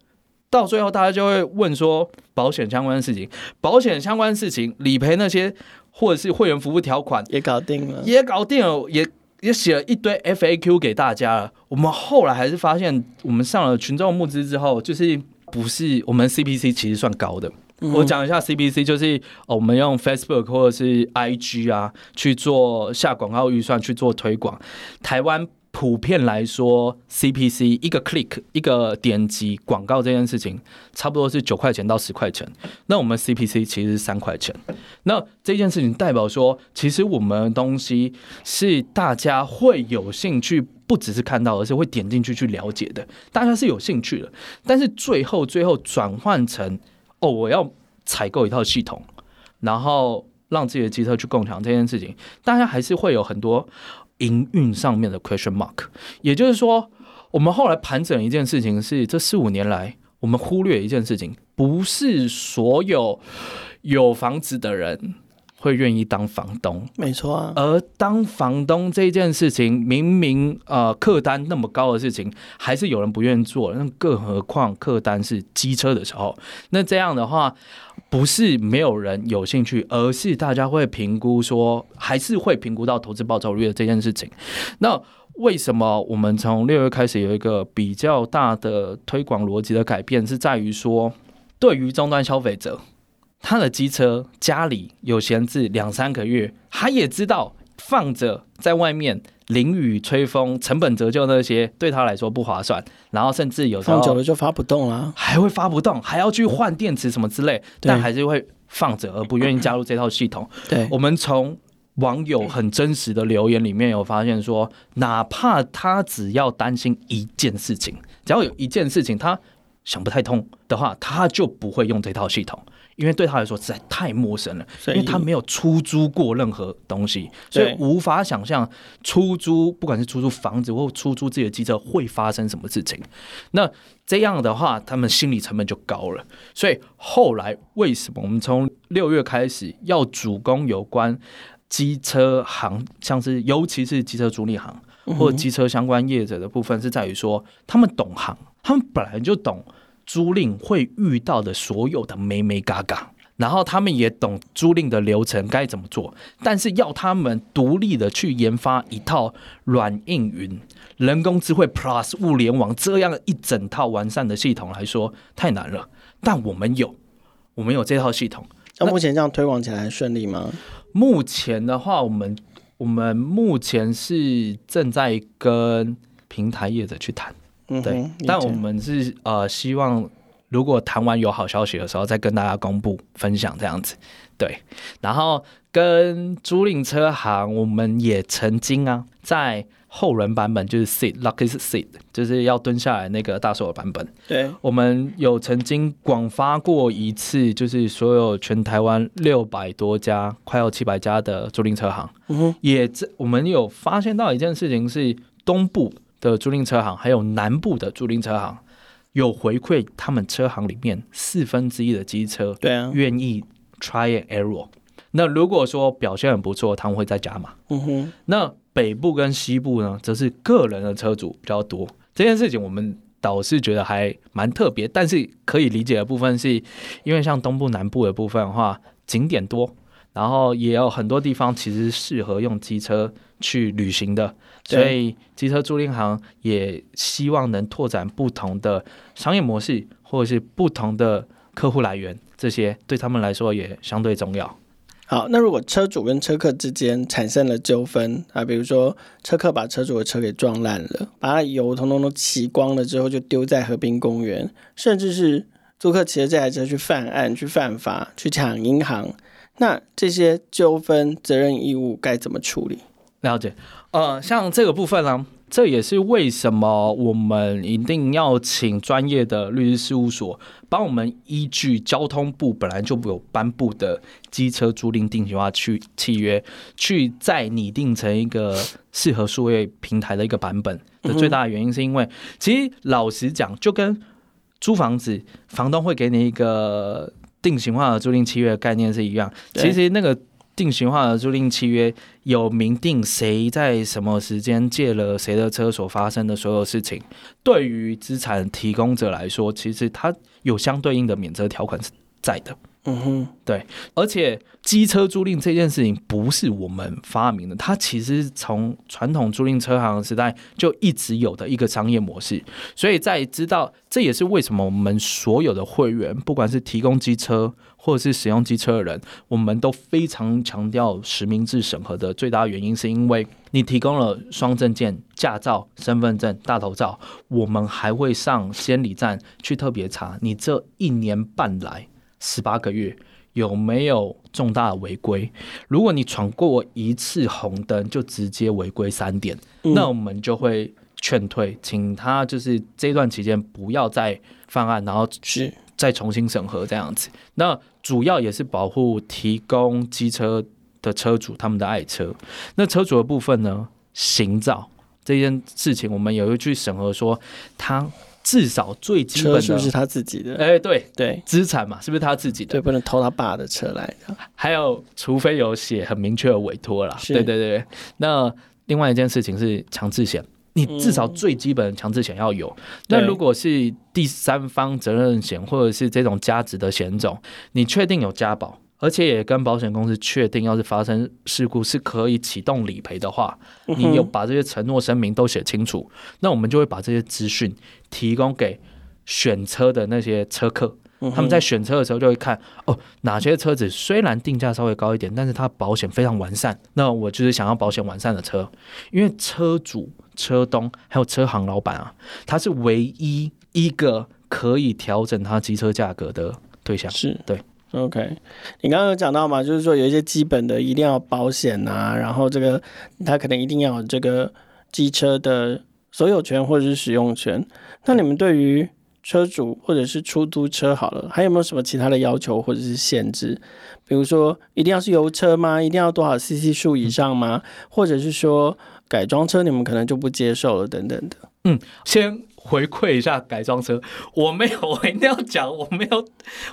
[SPEAKER 2] 到最后，大家就会问说，保险相关的事情，保险相关的事情，理赔那些，或者是会员服务条款
[SPEAKER 1] 也搞定了，
[SPEAKER 2] 也搞定了，也也写了一堆 FAQ 给大家了。我们后来还是发现，我们上了群众募资之后，就是不是我们 CPC 其实算高的。嗯、我讲一下 CPC，就是我们用 Facebook 或者是 IG 啊去做下广告预算去做推广，台湾。普遍来说，CPC 一个 click 一个点击广告这件事情，差不多是九块钱到十块钱。那我们 CPC 其实是三块钱。那这件事情代表说，其实我们东西是大家会有兴趣，不只是看到，而是会点进去去了解的。大家是有兴趣的，但是最后最后转换成哦，我要采购一套系统，然后让自己的机车去共享这件事情，大家还是会有很多。营运上面的 question mark，也就是说，我们后来盘整一件事情是，这四五年来我们忽略一件事情，不是所有有房子的人会愿意当房东，
[SPEAKER 1] 没错啊。
[SPEAKER 2] 而当房东这件事情，明明呃客单那么高的事情，还是有人不愿意做，那更何况客单是机车的时候，那这样的话。不是没有人有兴趣，而是大家会评估说，还是会评估到投资报酬率的这件事情。那为什么我们从六月开始有一个比较大的推广逻辑的改变，是在于说，对于终端消费者，他的机车家里有闲置两三个月，他也知道放着在外面。淋雨吹风，成本折旧那些对他来说不划算，然后甚至有时候
[SPEAKER 1] 放久了就发不动了，
[SPEAKER 2] 还会发不动，还要去换电池什么之类，但还是会放着而不愿意加入这套系统。
[SPEAKER 1] 对，
[SPEAKER 2] 我们从网友很真实的留言里面有发现说，哪怕他只要担心一件事情，只要有一件事情他想不太通的话，他就不会用这套系统。因为对他来说实在太陌生了，因为他没有出租过任何东西，所以无法想象出租，不管是出租房子或出租自己的机车会发生什么事情。那这样的话，他们心理成本就高了。所以后来为什么我们从六月开始要主攻有关机车行，像是尤其是机车租赁行或机车相关业者的部分，是在于说他们懂行，他们本来就懂。租赁会遇到的所有的美眉嘎嘎，然后他们也懂租赁的流程该怎么做，但是要他们独立的去研发一套软硬云、人工智慧 Plus 物联网这样一整套完善的系统来说太难了。但我们有，我们有这套系统。
[SPEAKER 1] 那目前这样推广起来还顺利吗？
[SPEAKER 2] 目前的话，我们我们目前是正在跟平台业者去谈。嗯，对，但我们是呃希望，如果谈完有好消息的时候，再跟大家公布分享这样子。对，然后跟租赁车行，我们也曾经啊，在后轮版本就是 seat lucky seat，就是要蹲下来那个大手的版本。
[SPEAKER 1] 对，
[SPEAKER 2] 我们有曾经广发过一次，就是所有全台湾六百多家，快要七百家的租赁车行，嗯哼，也这我们有发现到一件事情是东部。的租赁车行，还有南部的租赁车行，有回馈他们车行里面四分之一的机车，对啊，愿意 try and error。那如果说表现很不错，他们会再加码。嗯哼。那北部跟西部呢，则是个人的车主比较多。这件事情我们倒是觉得还蛮特别，但是可以理解的部分是，因为像东部、南部的部分的话，景点多，然后也有很多地方其实适合用机车去旅行的。所以，机车租赁行也希望能拓展不同的商业模式，或者是不同的客户来源，这些对他们来说也相对重要。
[SPEAKER 1] 好，那如果车主跟车客之间产生了纠纷啊，比如说车客把车主的车给撞烂了，把它油通通都骑光了之后就丢在河滨公园，甚至是租客骑着这台车去犯案、去犯法、去抢银行，那这些纠纷责任义务该怎么处理？
[SPEAKER 2] 了解。呃，像这个部分呢、啊，这也是为什么我们一定要请专业的律师事务所帮我们依据交通部本来就有颁布的机车租赁定型化去契约，去再拟定成一个适合数位平台的一个版本的最大的原因，是因为其实老实讲，就跟租房子，房东会给你一个定型化的租赁契约的概念是一样，其实那个。定型化的租赁契约有明定谁在什么时间借了谁的车所发生的所有事情，对于资产提供者来说，其实它有相对应的免责条款是在的。嗯哼，对，而且机车租赁这件事情不是我们发明的，它其实从传统租赁车行时代就一直有的一个商业模式。所以在知道，这也是为什么我们所有的会员，不管是提供机车或者是使用机车的人，我们都非常强调实名制审核的最大原因，是因为你提供了双证件、驾照、身份证、大头照，我们还会上监理站去特别查你这一年半来。十八个月有没有重大违规？如果你闯过一次红灯就直接违规三点，嗯，那我们就会劝退，请他就是这段期间不要再犯案，然后去再重新审核这样子。那主要也是保护提供机车的车主他们的爱车。那车主的部分呢，行照这件事情，我们也会去审核说他。至少最基本的
[SPEAKER 1] 是不是他自己的？
[SPEAKER 2] 哎、欸，对对，资产嘛，是不是他自己的？
[SPEAKER 1] 对，不能偷他爸的车来的。
[SPEAKER 2] 还有，除非有写很明确的委托啦。对对对。那另外一件事情是强制险，你至少最基本的强制险要有。嗯、那如果是第三方责任险或者是这种加值的险种，你确定有加保？而且也跟保险公司确定，要是发生事故是可以启动理赔的话，你有把这些承诺声明都写清楚，那我们就会把这些资讯提供给选车的那些车客，他们在选车的时候就会看哦，哪些车子虽然定价稍微高一点，但是它保险非常完善，那我就是想要保险完善的车，因为车主、车东还有车行老板啊，他是唯一一个可以调整他机车价格的对象，是。对。
[SPEAKER 1] OK，你刚刚有讲到嘛，就是说有一些基本的一定要保险啊，然后这个他可能一定要有这个机车的所有权或者是使用权。那你们对于车主或者是出租车好了，还有没有什么其他的要求或者是限制？比如说，一定要是油车吗？一定要多少 CC 数以上吗？或者是说改装车你们可能就不接受了等等的？
[SPEAKER 2] 嗯，先回馈一下改装车，我没有，我一定要讲，我没有，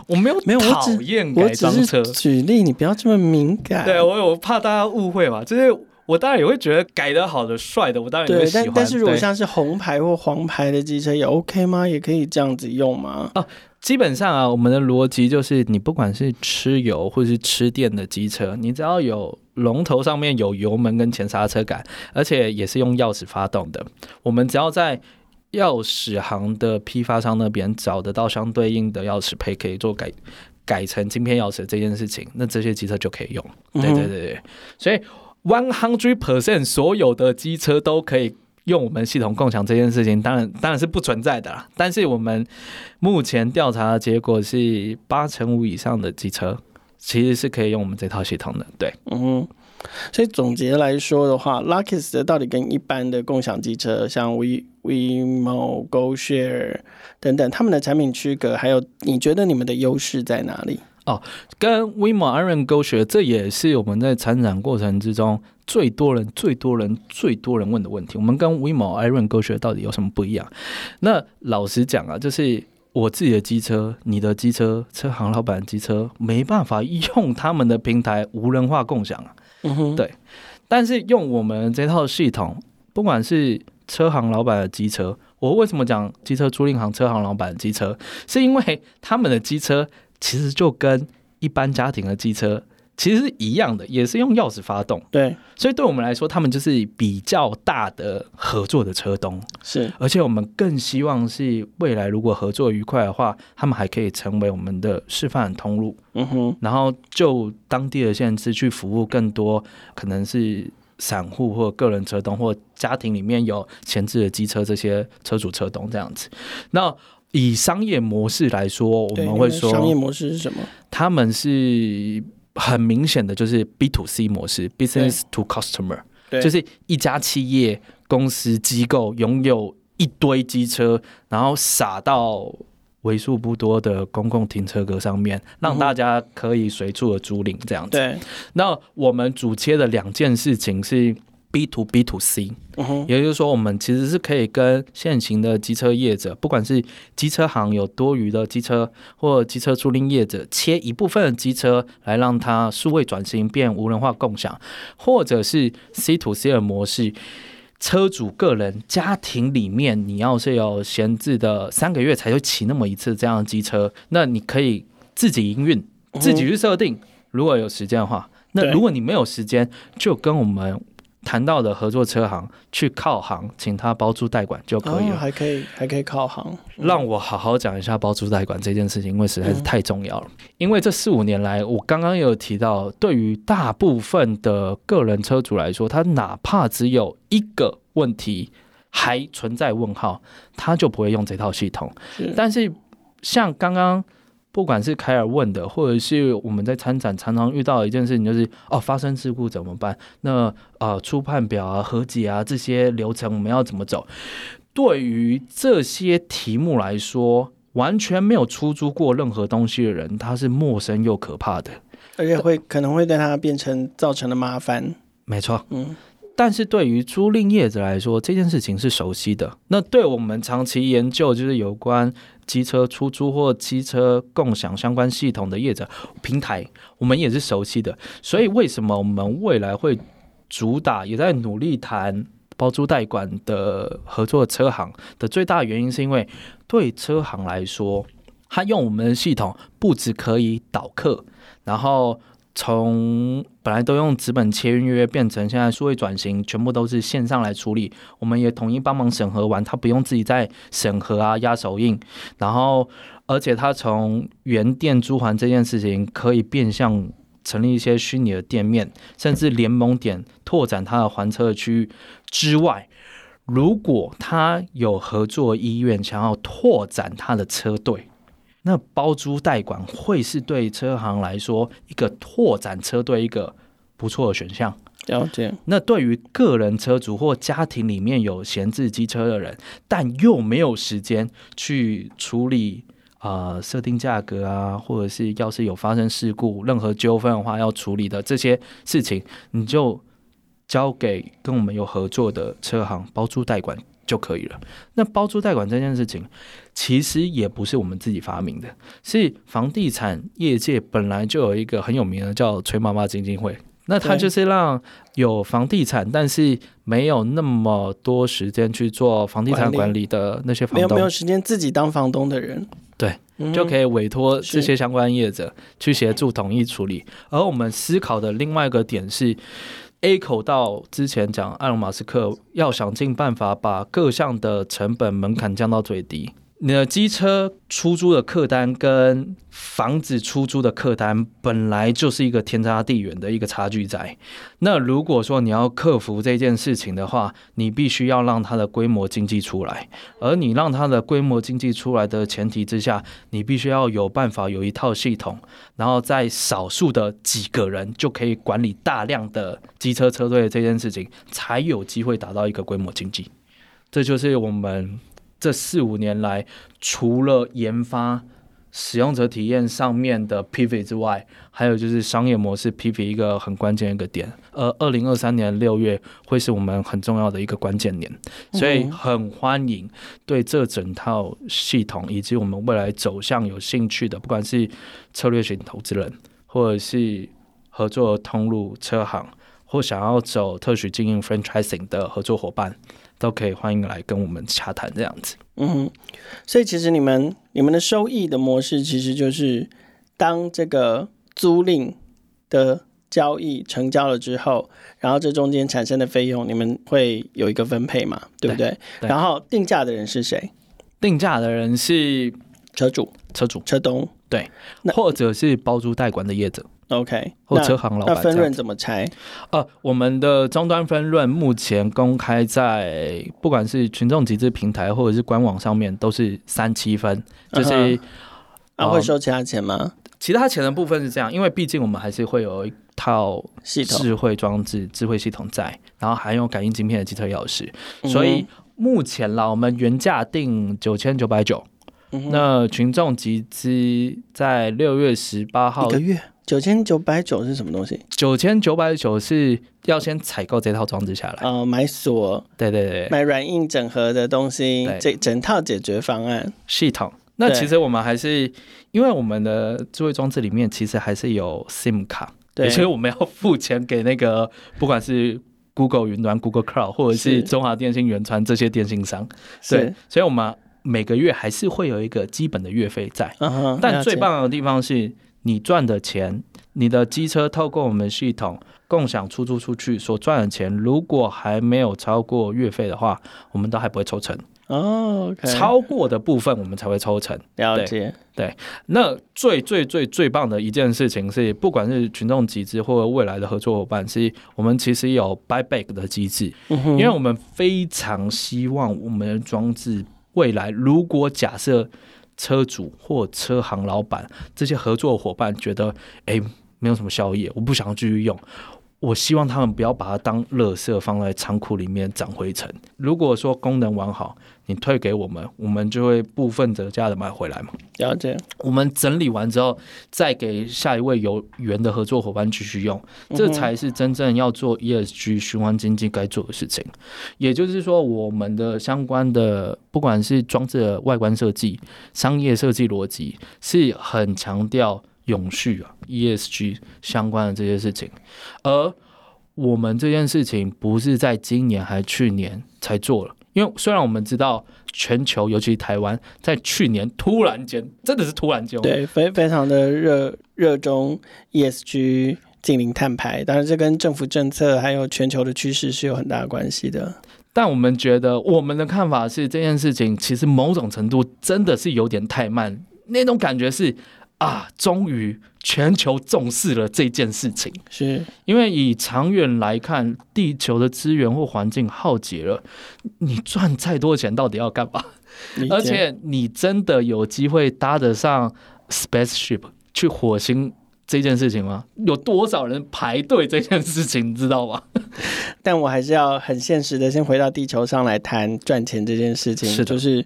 [SPEAKER 2] 我没有没有讨厌改装车。
[SPEAKER 1] 举例，你不要这么敏感。
[SPEAKER 2] 对，我有怕大家误会嘛，就是。我当然也会觉得改的好的、帅的，我当然也会喜
[SPEAKER 1] 欢。但但是如果像是红牌或黄牌的机车也 OK 吗？也可以这样子用吗？
[SPEAKER 2] 啊，基本上啊，我们的逻辑就是，你不管是吃油或者是吃电的机车，你只要有龙头上面有油门跟前刹车杆，而且也是用钥匙发动的，我们只要在钥匙行的批发商那边找得到相对应的钥匙配，可以做改改成晶片钥匙这件事情，那这些机车就可以用。对对对对，嗯、所以。One hundred percent，所有的机车都可以用我们系统共享这件事情，当然当然是不存在的啦。但是我们目前调查的结果是，八成五以上的机车其实是可以用我们这套系统的。对，
[SPEAKER 1] 嗯哼，所以总结来说的话，Lucky's 到底跟一般的共享机车，像 We Wemo、GoShare 等等，他们的产品区隔，还有你觉得你们的优势在哪里？
[SPEAKER 2] 哦，跟 WeMo、Iron、GoShare，这也是我们在参展过程之中最多人、最多人、最多人问的问题。我们跟 WeMo、Iron、GoShare 到底有什么不一样？那老实讲啊，就是我自己的机车、你的机车、车行老板机车，没办法用他们的平台无人化共享啊。嗯哼，对。但是用我们这套系统，不管是车行老板的机车，我为什么讲机车租赁行车行老板的机车，是因为他们的机车。其实就跟一般家庭的机车其实是一样的，也是用钥匙发动。
[SPEAKER 1] 对，
[SPEAKER 2] 所以对我们来说，他们就是比较大的合作的车东。
[SPEAKER 1] 是，
[SPEAKER 2] 而且我们更希望是未来如果合作愉快的话，他们还可以成为我们的示范通路。嗯哼，然后就当地的限制去服务更多可能是散户或个人车东或家庭里面有前置的机车这些车主车东这样子。那以商业模式来说，我们会说
[SPEAKER 1] 商业模式是什么？
[SPEAKER 2] 他们是很明显的，就是 B to C 模式，Business to Customer，就是一家企业、公司、机构拥有一堆机车，然后撒到为数不多的公共停车格上面，让大家可以随处的租赁这样子。
[SPEAKER 1] 对，
[SPEAKER 2] 那我们主切的两件事情是。B to B to C，也就是说，我们其实是可以跟现行的机车业者，不管是机车行有多余的机车，或机车租赁业者，切一部分的机车来让它数位转型变无人化共享，或者是 C to C 的模式，车主个人家庭里面，你要是有闲置的三个月才会骑那么一次这样的机车，那你可以自己营运，自己去设定。如果有时间的话，那如果你没有时间，就跟我们。谈到的合作车行去靠行，请他包租代管就可以了。
[SPEAKER 1] 哦、还可以，还可以靠行。
[SPEAKER 2] 让我好好讲一下包租代管这件事情，因为实在是太重要了。嗯、因为这四五年来，我刚刚有提到，对于大部分的个人车主来说，他哪怕只有一个问题还存在问号，他就不会用这套系统。是但是像刚刚。不管是凯尔问的，或者是我们在参展常常遇到的一件事情，就是哦，发生事故怎么办？那呃，出判表啊、和解啊这些流程我们要怎么走？对于这些题目来说，完全没有出租过任何东西的人，他是陌生又可怕的，
[SPEAKER 1] 而且会可能会对他变成造成的麻烦。
[SPEAKER 2] 没错，嗯。但是对于租赁业者来说，这件事情是熟悉的。那对我们长期研究就是有关机车出租或机车共享相关系统的业者平台，我们也是熟悉的。所以为什么我们未来会主打，也在努力谈包租代管的合作车行的最大原因，是因为对车行来说，他用我们的系统不只可以导客，然后。从本来都用纸本签约，变成现在数位转型，全部都是线上来处理。我们也统一帮忙审核完，他不用自己再审核啊、压手印。然后，而且他从原店租还这件事情，可以变相成立一些虚拟的店面，甚至联盟点拓展他的还车的区域之外，如果他有合作意愿，想要拓展他的车队。那包租代管会是对车行来说一个拓展车队一个不错的选项
[SPEAKER 1] 了解。
[SPEAKER 2] 那对于个人车主或家庭里面有闲置机车的人，但又没有时间去处理啊、呃、设定价格啊，或者是要是有发生事故、任何纠纷的话要处理的这些事情，你就交给跟我们有合作的车行包租代管就可以了。那包租代管这件事情，其实也不是我们自己发明的，是房地产业界本来就有一个很有名的叫“崔妈妈基金会”。那他就是让有房地产，但是没有那么多时间去做房地产管理的那些房东，
[SPEAKER 1] 没有没有时间自己当房东的人，
[SPEAKER 2] 对，就可以委托这些相关业者去协助统一处理。而我们思考的另外一个点是，A 口到之前讲，埃隆·马斯克要想尽办法把各项的成本门槛降到最低。你的机车出租的客单跟房子出租的客单本来就是一个天差地远的一个差距在。那如果说你要克服这件事情的话，你必须要让它的规模经济出来。而你让它的规模经济出来的前提之下，你必须要有办法有一套系统，然后在少数的几个人就可以管理大量的机车车队这件事情，才有机会达到一个规模经济。这就是我们。这四五年来，除了研发使用者体验上面的 pivot 之外，还有就是商业模式 pivot 一个很关键的一个点。而二零二三年六月会是我们很重要的一个关键年，所以很欢迎对这整套系统以及我们未来走向有兴趣的，不管是策略型投资人，或者是合作通路车行，或想要走特许经营 franchising 的合作伙伴。都可以欢迎来跟我们洽谈这样子。
[SPEAKER 1] 嗯，所以其实你们你们的收益的模式其实就是，当这个租赁的交易成交了之后，然后这中间产生的费用，你们会有一个分配嘛？对不对？对对，然后定价的人是谁？
[SPEAKER 2] 定价的人是
[SPEAKER 1] 车主、
[SPEAKER 2] 车主、
[SPEAKER 1] 车东，
[SPEAKER 2] 对，或者是包租代管的业者。
[SPEAKER 1] OK，
[SPEAKER 2] 或车行老板，
[SPEAKER 1] 那分润怎么拆？
[SPEAKER 2] 呃，我们的终端分润目前公开在不管是群众集资平台或者是官网上面都是三七分，就是、uh -huh.
[SPEAKER 1] 啊会收其他钱吗？
[SPEAKER 2] 其他钱的部分是这样，因为毕竟我们还是会有一套智慧装置、智慧系统在，然后还有感应晶片的机车钥匙，所以目前啦，我们原价定九千九百九，那群众集资在六月十八号
[SPEAKER 1] 一个月。九千九百九是什么东西？
[SPEAKER 2] 九千九百九是要先采购这套装置下来，
[SPEAKER 1] 哦，买锁，
[SPEAKER 2] 对对对，
[SPEAKER 1] 买软硬整合的东西，这整套解决方案。
[SPEAKER 2] 系统。那其实我们还是因为我们的智慧装置里面其实还是有 SIM 卡，对，所以我们要付钱给那个 不管是 Google 云端、Google Cloud 或者是中华电信、原传这些电信商，对，所以我们每个月还是会有一个基本的月费在。嗯，但最棒的地方是。你赚的钱，你的机车透过我们系统共享出租出去所赚的钱，如果还没有超过月费的话，我们都还不会抽成
[SPEAKER 1] 哦。Oh, okay.
[SPEAKER 2] 超过的部分我们才会抽成。
[SPEAKER 1] 了解。
[SPEAKER 2] 对，对，那最最最最棒的一件事情是，不管是群众集资或者未来的合作伙伴，是我们其实有 buyback 的机制，嗯，因为我们非常希望我们的装置未来如果假设。车主或车行老板这些合作伙伴觉得，哎、没有什么效益，我不想要继续用。我希望他们不要把它当垃圾放在仓库里面长灰尘。如果说功能完好，你退给我们，我们就会部分折价的买回来嘛。
[SPEAKER 1] 了解。
[SPEAKER 2] 我们整理完之后，再给下一位有缘的合作伙伴继续用，这才是真正要做 ESG 循环经济该做的事情。也就是说，我们的相关的不管是装置的外观设计、商业设计逻辑，是很强调。永续啊，ESG 相关的这些事情，而我们这件事情不是在今年还去年才做了，因为虽然我们知道全球，尤其台湾，在去年突然间真的是突然间，
[SPEAKER 1] 对，非非常的热热衷 ESG 近零碳排，当然这跟政府政策还有全球的趋势是有很大的关系的。
[SPEAKER 2] 但我们觉得，我们的看法是这件事情其实某种程度真的是有点太慢，那种感觉是。啊！终于全球重视了这件事情，
[SPEAKER 1] 是
[SPEAKER 2] 因为以长远来看，地球的资源或环境耗竭了，你赚再多钱到底要干嘛？而且你真的有机会搭得上 spaceship 去火星这件事情吗？有多少人排队这件事情，你知道吗？
[SPEAKER 1] 但我还是要很现实的，先回到地球上来谈赚钱这件事情。是，就是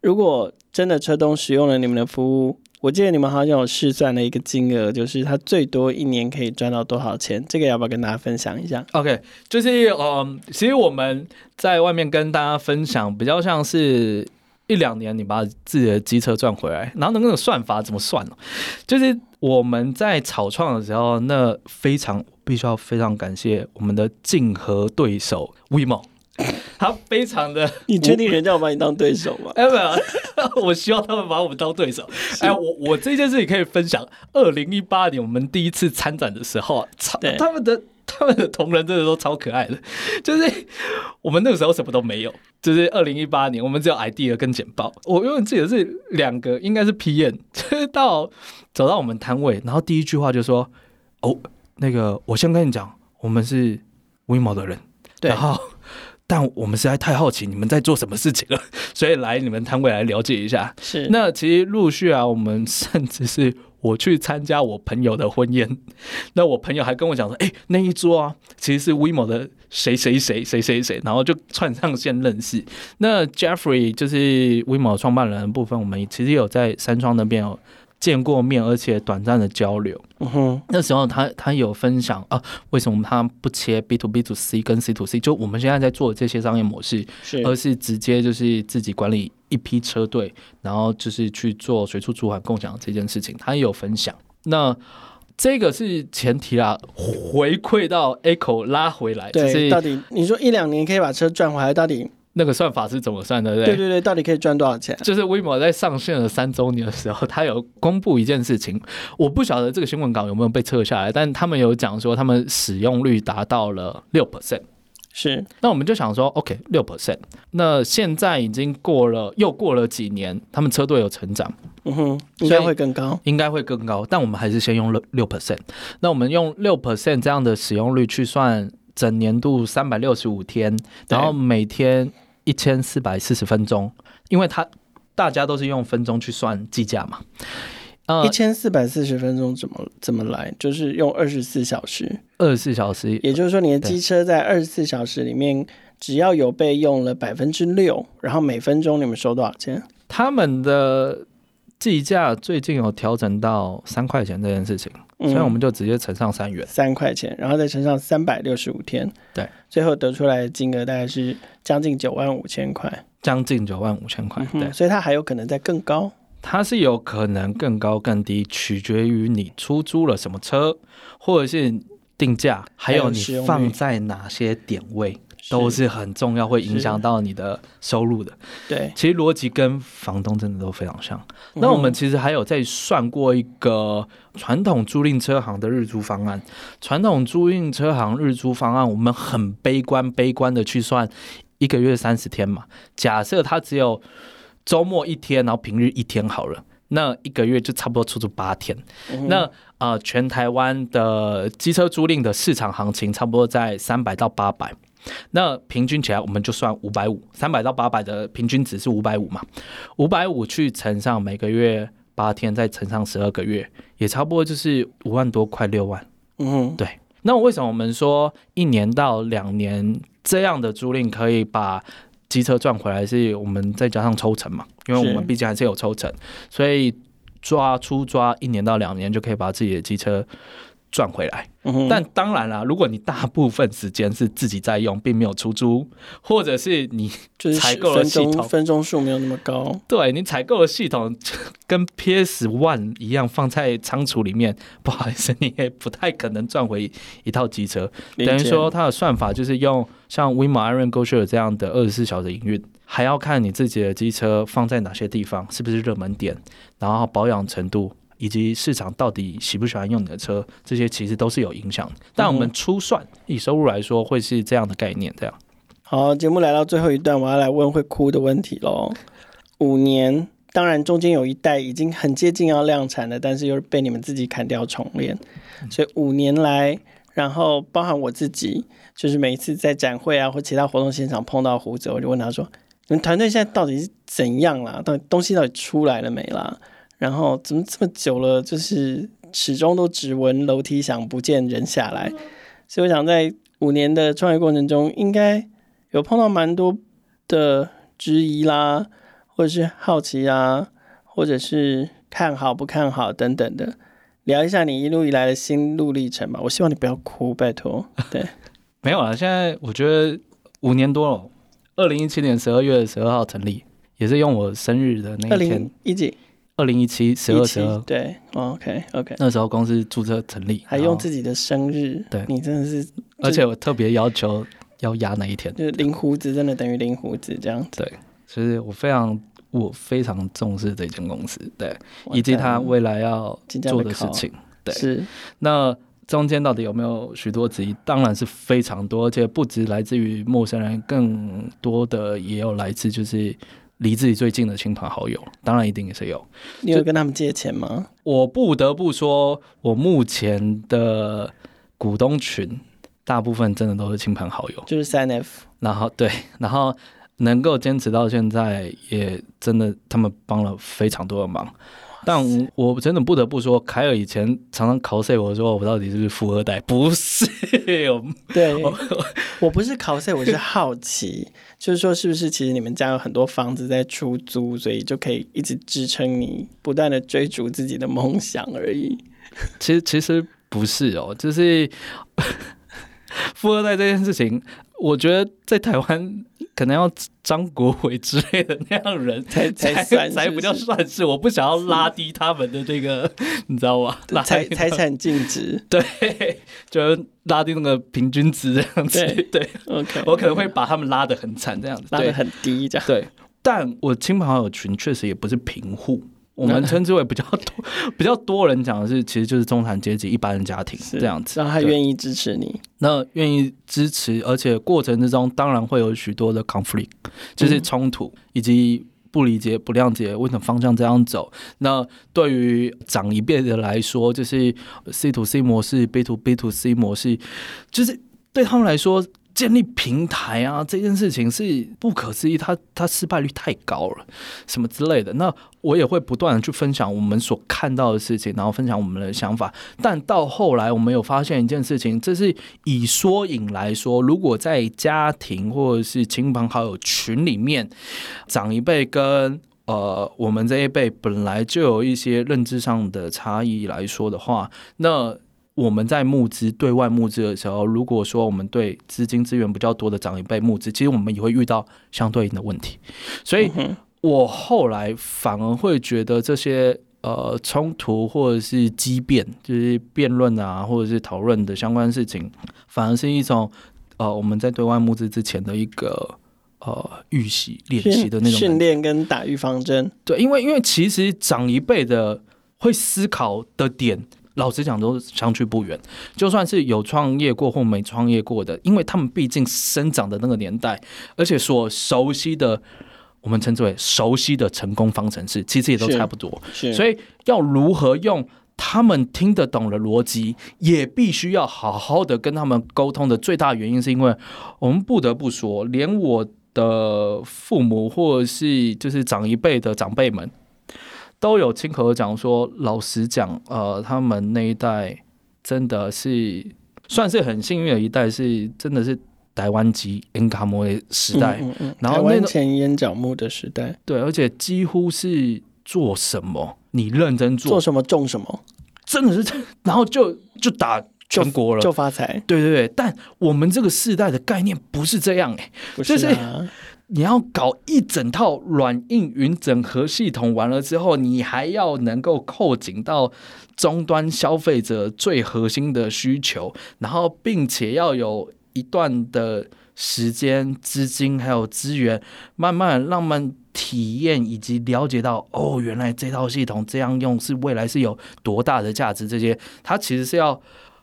[SPEAKER 1] 如果真的车东使用了你们的服务，我记得你们好像有试算了一个金额，就是他最多一年可以赚到多少钱？这个要不要跟大家分享一下
[SPEAKER 2] ？OK，就是嗯，其实我们在外面跟大家分享，比较像是一两年你把自己的机车赚回来，然后那个算法怎么算呢？就是。我们在草创的时候，那非常必须要非常感谢我们的竞合对手 WeMo，他非常的，
[SPEAKER 1] 你确定人家要把你当对手吗？
[SPEAKER 2] 哎，没有，我希望他们把我们当对手。哎，我我这件事情可以分享。二零一八年我们第一次参展的时候，超他们的。他们的同仁真的都超可爱的，就是我们那个时候什么都没有，就是二零一八年我们只有 idea 跟简报。我因为记得是两个，应该是 PM，就是到走到我们摊位，然后第一句话就说：“哦，那个我先跟你讲，我们是 WeMo 的人，对，然后但我们实在太好奇你们在做什么事情了，所以来你们摊位来了解一下。”是，那其实陆续啊，我们甚至是。我去参加我朋友的婚宴，那我朋友还跟我讲说：“哎、欸，那一桌啊，其实是 WeMo 的谁谁谁谁谁谁，然后就串上线认识。那 Jeffrey 就是 WeMo 创办人的部分，我们其实有在山庄那边有见过面，而且短暂的交流。嗯哼，那时候他他有分享啊，为什么他不切 B to B to C 跟 C to C？就我们现在在做的这些商业模式，是而是直接就是自己管理。一批车队，然后就是去做随处租还共享这件事情，他也有分享。那这个是前提啦，回馈到 Echo 拉回来，
[SPEAKER 1] 对，
[SPEAKER 2] 就是
[SPEAKER 1] 到底你说一两年可以把车赚回来，到底
[SPEAKER 2] 那个算法是怎么算的？对
[SPEAKER 1] 对对对，到底可以赚多少钱？
[SPEAKER 2] 就是 WeMo 在上线了三周年的时候，他有公布一件事情，我不晓得这个新闻稿有没有被撤下来，但他们有讲说他们使用率达到了六 percent。
[SPEAKER 1] 是，
[SPEAKER 2] 那我们就想说，OK，六 percent。那现在已经过了，又过了几年，他们车队有成长，
[SPEAKER 1] 嗯哼，应该会更高，
[SPEAKER 2] 应该会更高。但我们还是先用了六 percent。那我们用六 percent 这样的使用率去算整年度三百六十五天，然后每天一千四百四十分钟，因为它大家都是用分钟去算计价嘛。
[SPEAKER 1] 一千四百四十分钟怎么怎么来？就是用二十四小时，
[SPEAKER 2] 二十四小时，
[SPEAKER 1] 也就是说你的机车在二十四小时里面，只要有被用了百分之六，然后每分钟你们收多少钱？
[SPEAKER 2] 他们的计价最近有调整到三块钱这件事情，所以我们就直接乘上三元，
[SPEAKER 1] 三块钱，然后再乘上三百六十五天，
[SPEAKER 2] 对，
[SPEAKER 1] 最后得出来的金额大概是将近九万五千块，
[SPEAKER 2] 将近九万五千块，对，
[SPEAKER 1] 所以它还有可能再更高。
[SPEAKER 2] 它是有可能更高更低，取决于你出租了什么车，或者是定价，还有你放在哪些点位，都是很重要，会影响到你的收入的。对，其实逻辑跟房东真的都非常像。那我们其实还有在算过一个传统租赁车行的日租方案。传统租赁车行日租方案，我们很悲观悲观的去算一个月三十天嘛。假设它只有周末一天，然后平日一天好了，那一个月就差不多出租八天。嗯、那呃，全台湾的机车租赁的市场行情差不多在三百到八百，那平均起来我们就算五百五，三百到八百的平均值是五百五嘛，五百五去乘上每个月八天，再乘上十二个月，也差不多就是五万多，快六万。嗯，对。那为什么我们说一年到两年这样的租赁可以把机车赚回来是我们再加上抽成嘛，因为我们毕竟还是有抽成，所以抓出抓一年到两年就可以把自己的机车赚回来。但当然啦，如果你大部分时间是自己在用，并没有出租，或者是你采购的系统
[SPEAKER 1] 分钟数没有那么高，
[SPEAKER 2] 对，你采购的系统跟 PS One 一样放在仓储里面，不好意思，你也不太可能赚回一套机车。等于说，它的算法就是用像 WeMo Iron GoShare 这样的二十四小时营运，还要看你自己的机车放在哪些地方，是不是热门点，然后保养程度。以及市场到底喜不喜欢用你的车，这些其实都是有影响的。但我们初算以收入来说，会是这样的概念。这样，
[SPEAKER 1] 好，节目来到最后一段，我要来问会哭的问题喽。五年，当然中间有一代已经很接近要量产了，但是又是被你们自己砍掉重练。所以五年来，然后包含我自己，就是每一次在展会啊或其他活动现场碰到胡子，我就问他说：“你们团队现在到底是怎样啦？到底东西到底出来了没啦？”然后怎么这么久了，就是始终都只闻楼梯响，不见人下来。所以我想，在五年的创业过程中，应该有碰到蛮多的质疑啦，或者是好奇啊，或者是看好不看好等等的。聊一下你一路以来的心路历程吧。我希望你不要哭，拜托。对，
[SPEAKER 2] 没有啊。现在我觉得五年多了，二零一七年十二月十二号成立，也是用我生日的那一天。二零
[SPEAKER 1] 一几？
[SPEAKER 2] 二零一七十二十二，
[SPEAKER 1] 对，OK OK，
[SPEAKER 2] 那时候公司注册成立，
[SPEAKER 1] 还用自己的生日，
[SPEAKER 2] 对，
[SPEAKER 1] 你真的是，
[SPEAKER 2] 而且我特别要求要压那一天，
[SPEAKER 1] 就是零胡子，真的等于零胡子这样子，
[SPEAKER 2] 对，所以我非常我非常重视这间公司，对，以及他未来要做的事情，对，
[SPEAKER 1] 是，
[SPEAKER 2] 那中间到底有没有许多质疑？当然是非常多，而且不止来自于陌生人，更多的也有来自就是。离自己最近的亲朋好友，当然一定也是有。
[SPEAKER 1] 你有跟他们借钱吗？
[SPEAKER 2] 我不得不说，我目前的股东群大部分真的都是亲朋好友，
[SPEAKER 1] 就是三 F。
[SPEAKER 2] 然后对，然后能够坚持到现在，也真的他们帮了非常多的忙。但我真的不得不说，凯尔以前常常考 C 我说我到底是不是富二代？不是，
[SPEAKER 1] 对，我不是考 C，我是好奇，就是说是不是其实你们家有很多房子在出租，所以就可以一直支撑你不断的追逐自己的梦想而已。
[SPEAKER 2] 其实其实不是哦，就是 富二代这件事情，我觉得在台湾。可能要张国伟之类的那样人才才算才不叫算是，我不想要拉低他们的这个，你知道吗？
[SPEAKER 1] 财财产净值，
[SPEAKER 2] 对，就拉低那个平均值这样子。对，对
[SPEAKER 1] ，OK，
[SPEAKER 2] 我可能会把他们拉得很惨，这样子，
[SPEAKER 1] 拉得很低这样。
[SPEAKER 2] 对，但我亲朋好友群确实也不是贫户。我们称之为比较多、比较多人讲的是，其实就是中产阶级一般的家庭这样子。
[SPEAKER 1] 让他愿意支持你，
[SPEAKER 2] 那愿意支持，而且过程之中当然会有许多的 conflict，就是冲突以及不理解、不谅解为什么方向这样走。那对于长一辈的来说，就是 C to C 模式、B to B to C 模式，就是对他们来说。建立平台啊，这件事情是不可思议，它它失败率太高了，什么之类的。那我也会不断的去分享我们所看到的事情，然后分享我们的想法。但到后来，我们有发现一件事情，这是以缩影来说，如果在家庭或者是亲朋好友群里面，长一辈跟呃我们这一辈本来就有一些认知上的差异来说的话，那。我们在募资对外募资的时候，如果说我们对资金资源比较多的长一辈募资，其实我们也会遇到相对应的问题。所以，我后来反而会觉得这些呃冲突或者是激辩，就是辩论啊，或者是讨论的相关事情，反而是一种呃我们在对外募资之前的一个呃预习练习的那种
[SPEAKER 1] 训练跟打预防针。
[SPEAKER 2] 对，因为因为其实长一辈的会思考的点。老实讲，都相去不远。就算是有创业过或没创业过的，因为他们毕竟生长的那个年代，而且所熟悉的，我们称之为熟悉的成功方程式，其实也都差不多。所以要如何用他们听得懂的逻辑，也必须要好好的跟他们沟通的最大原因，是因为我们不得不说，连我的父母或者是就是长一辈的长辈们。都有亲口讲说，老实讲，呃，他们那一代真的是算是很幸运的一代，是真的是台湾籍烟卡摩的时代，
[SPEAKER 1] 嗯嗯嗯、然后台湾前烟角木的时代，
[SPEAKER 2] 对，而且几乎是做什么你认真做，
[SPEAKER 1] 做什么种什么，
[SPEAKER 2] 真的是，然后就就打全国了，
[SPEAKER 1] 就，就发财，
[SPEAKER 2] 对对对，但我们这个世代的概念不是这样哎、欸，
[SPEAKER 1] 是啊、就是。
[SPEAKER 2] 你要搞一整套软硬云整合系统，完了之后，你还要能够扣紧到终端消费者最核心的需求，然后并且要有一段的时间、资金还有资源，慢慢让慢体验以及了解到，哦，原来这套系统这样用是未来是有多大的价值。这些它其实是要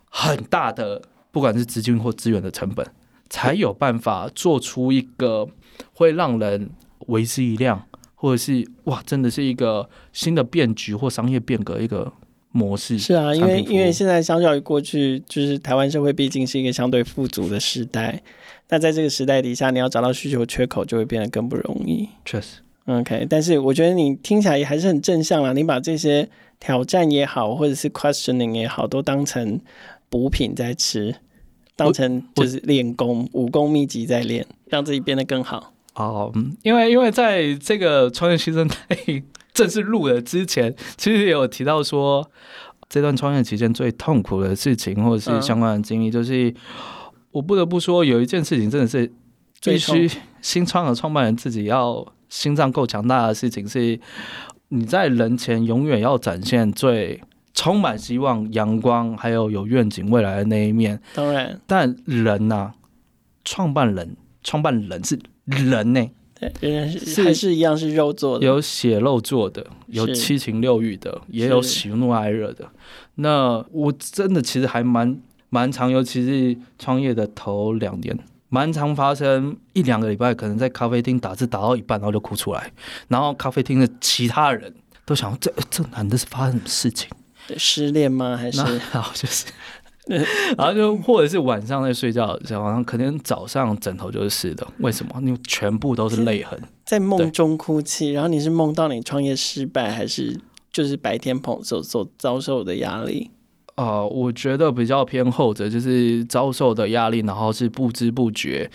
[SPEAKER 2] 很大的，不管是资金或资源的成本，才有办法做出一个。会让人为之一亮，或者是哇，真的是一个新的变局或商业变革一个模式。
[SPEAKER 1] 是啊，因为因为现在相较于过去，就是台湾社会毕竟是一个相对富足的时代。那在这个时代底下，你要找到需求缺口，就会变得更不容易。
[SPEAKER 2] 确实
[SPEAKER 1] OK，但是我觉得你听起来也还是很正向啦。你把这些挑战也好，或者是 questioning 也好，都当成补品在吃，当成就是练功武功秘籍在练，让自己变得更好。
[SPEAKER 2] 哦，因为因为在这个创业新生代正式录的之前，其实也有提到说，这段创业期间最痛苦的事情，或者是相关的经历，就是、嗯、我不得不说，有一件事情真的是必须新创的创办人自己要心脏够强大的事情，是你在人前永远要展现最充满希望、阳光，还有有愿景未来的那一面。
[SPEAKER 1] 当然，
[SPEAKER 2] 但人呐、啊，创办人，创办人是。人呢、
[SPEAKER 1] 人是还是一样是肉做的，
[SPEAKER 2] 有血肉做的，有七情六欲的，也有喜怒哀乐的。那我真的其实还蛮蛮常，尤其是创业的头两年，蛮常发生一两个礼拜，可能在咖啡厅打字打到一半，然后就哭出来，然后咖啡厅的其他人都想：这这男的是发生什么事情？
[SPEAKER 1] 失恋吗？还是
[SPEAKER 2] 然后就是。然后就或者是晚上在睡觉的时候，然后可能早上枕头就是湿的。为什么？你全部都是泪痕，
[SPEAKER 1] 在梦中哭泣。然后你是梦到你创业失败，还是就是白天碰所所遭受的压力？
[SPEAKER 2] 啊、呃，我觉得比较偏后者，就是遭受的压力，然后是不知不觉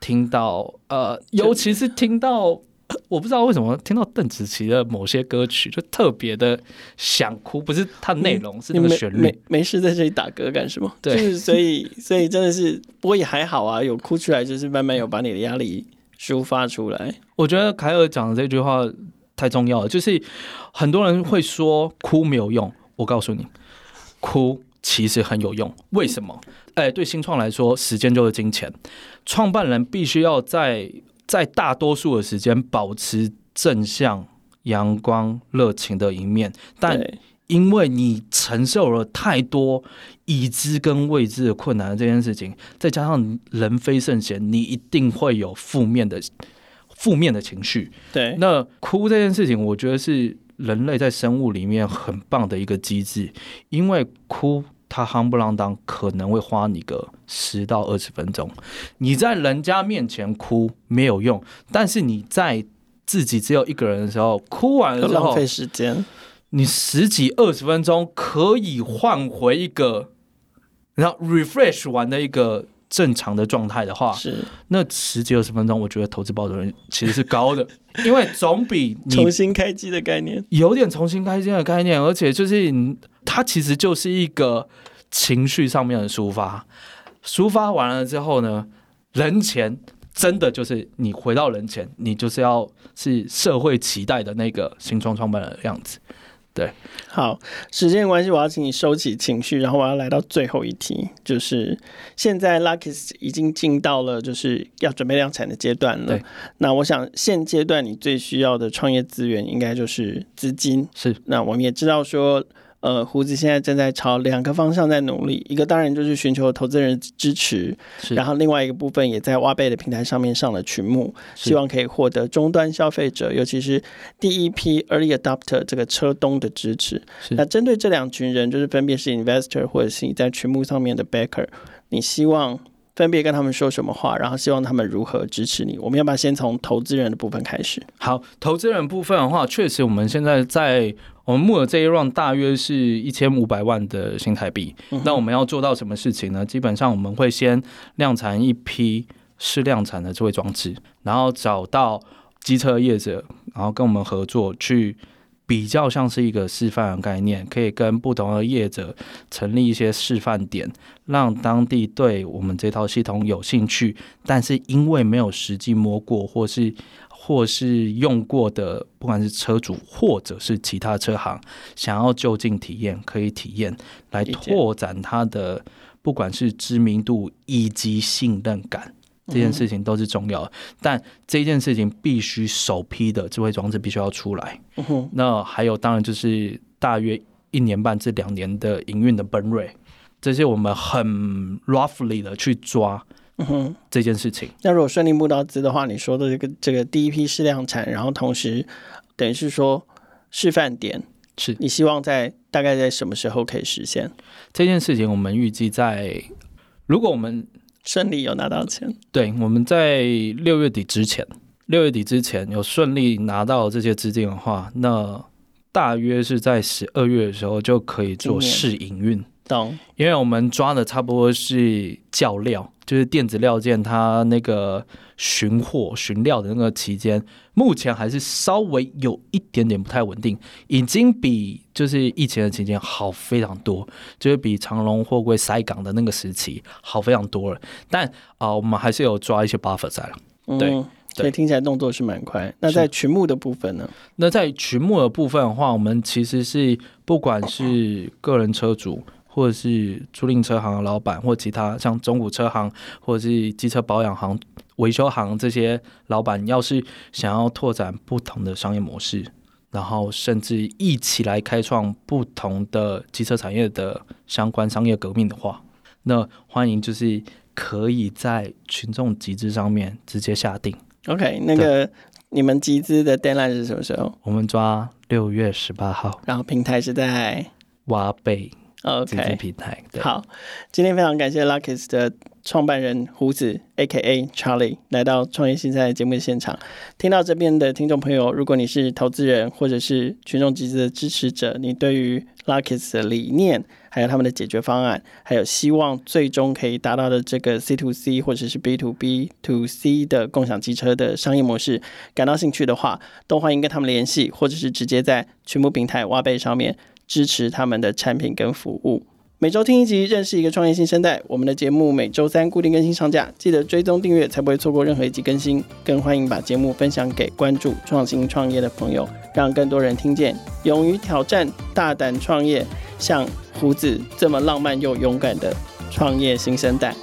[SPEAKER 2] 听到呃，尤其是听到。我不知道为什么听到邓紫棋的某些歌曲就特别的想哭，不是它内容，是那个旋律。
[SPEAKER 1] 没没事在这里打嗝干什么？
[SPEAKER 2] 对，
[SPEAKER 1] 就是所以所以真的是，不过也还好啊，有哭出来，就是慢慢有把你的压力抒发出来。
[SPEAKER 2] 我觉得凯尔讲的这句话太重要了，就是很多人会说哭没有用，我告诉你，哭其实很有用。为什么？哎，对新创来说，时间就是金钱，创办人必须要在。在大多数的时间保持正向、阳光、热情的一面，但因为你承受了太多已知跟未知的困难的这件事情，再加上人非圣贤，你一定会有负面的负面的情绪。
[SPEAKER 1] 对，
[SPEAKER 2] 那哭这件事情，我觉得是人类在生物里面很棒的一个机制，因为哭。他夯不啷当，可能会花你个十到二十分钟。你在人家面前哭没有用，但是你在自己只有一个人的时候，哭完了之后，
[SPEAKER 1] 浪费时间。
[SPEAKER 2] 你十几二十分钟可以换回一个，然后 refresh 完的一个正常的状态的话，
[SPEAKER 1] 是那
[SPEAKER 2] 十几二十分钟，我觉得投资报酬率其实是高的，因为总比
[SPEAKER 1] 重新开机的概念
[SPEAKER 2] 有点重新开机的概念，而且就是它其实就是一个。情绪上面的抒发，抒发完了之后呢，人前真的就是你回到人前，你就是要是社会期待的那个新创创办人的样子。对，
[SPEAKER 1] 好，时间关系，我要请你收起情绪，然后我要来到最后一题，就是现在 Luckys 已经进到了就是要准备量产的阶段了。
[SPEAKER 2] 对，
[SPEAKER 1] 那我想现阶段你最需要的创业资源应该就是资金。
[SPEAKER 2] 是，
[SPEAKER 1] 那我们也知道说。呃，胡子现在正在朝两个方向在努力，一个当然就是寻求投资人支持，然后另外一个部分也在挖贝的平台上面上了群目，希望可以获得终端消费者，尤其是第一批 early adopter 这个车东的支持。那针对这两群人，就是分别是 investor 或者是你在群目上面的 backer，你希望分别跟他们说什么话，然后希望他们如何支持你？我们要不要先从投资人的部分开始？
[SPEAKER 2] 好，投资人部分的话，确实我们现在在。我们募的这一 round 大约是一千五百万的新台币。那我们要做到什么事情呢？基本上我们会先量产一批试量产的这位装置，然后找到机车业者，然后跟我们合作，去比较像是一个示范的概念，可以跟不同的业者成立一些示范点，让当地对我们这套系统有兴趣，但是因为没有实际摸过或是。或是用过的，不管是车主或者是其他车行，想要就近体验，可以体验来拓展它的不管是知名度以及信任感，这件事情都是重要的。但这件事情必须首批的智慧装置必须要出来。那还有，当然就是大约一年半至两年的营运的 burn rate，这些我们很 roughly 的去抓。嗯哼，这件事情。
[SPEAKER 1] 那如果顺利募到资的话，你说的这个这个第一批试量产，然后同时等于是说示范点，
[SPEAKER 2] 是
[SPEAKER 1] 你希望在大概在什么时候可以实现
[SPEAKER 2] 这件事情？我们预计在如果我们
[SPEAKER 1] 顺利有拿到钱，
[SPEAKER 2] 对，我们在六月底之前，六月底之前有顺利拿到这些资金的话，那大约是在十二月的时候就可以做试营运。
[SPEAKER 1] 懂，
[SPEAKER 2] 因为我们抓的差不多是教料，就是电子料件，它那个寻货寻料的那个期间，目前还是稍微有一点点不太稳定，已经比就是疫情的期间好非常多，就是比长隆货柜塞港的那个时期好非常多了。但啊、呃，我们还是有抓一些 buffer 在了，对。
[SPEAKER 1] 嗯所以听起来动作是蛮快。那在群募的部分呢？
[SPEAKER 2] 那在群募的部分的话，我们其实是不管是个人车主，或者是租赁车行的老板，或其他像中古车行，或者是机车保养行、维修行这些老板，要是想要拓展不同的商业模式，然后甚至一起来开创不同的机车产业的相关商业革命的话，那欢迎就是可以在群众集资上面直接下定。
[SPEAKER 1] OK，那个你们集资的 deadline 是什么时候？
[SPEAKER 2] 我们抓六月十八号，
[SPEAKER 1] 然后平台是在
[SPEAKER 2] 挖贝
[SPEAKER 1] OK
[SPEAKER 2] 平台。Okay.
[SPEAKER 1] 好，今天非常感谢 Lucky's 的创办人胡子 AKA Charlie 来到创业新声带节目的现场。听到这边的听众朋友，如果你是投资人或者是群众集资的支持者，你对于 Lucky's 的理念，还有他们的解决方案，还有希望最终可以达到的这个 C to C 或者是 B to B to C 的共享机车的商业模式，感到兴趣的话，都欢迎跟他们联系，或者是直接在群募平台挖贝上面支持他们的产品跟服务。每周听一集，认识一个创业新生代。我们的节目每周三固定更新上架，记得追踪订阅，才不会错过任何一集更新。更欢迎把节目分享给关注创新创业的朋友，让更多人听见。勇于挑战，大胆创业，像胡子这么浪漫又勇敢的创业新生代。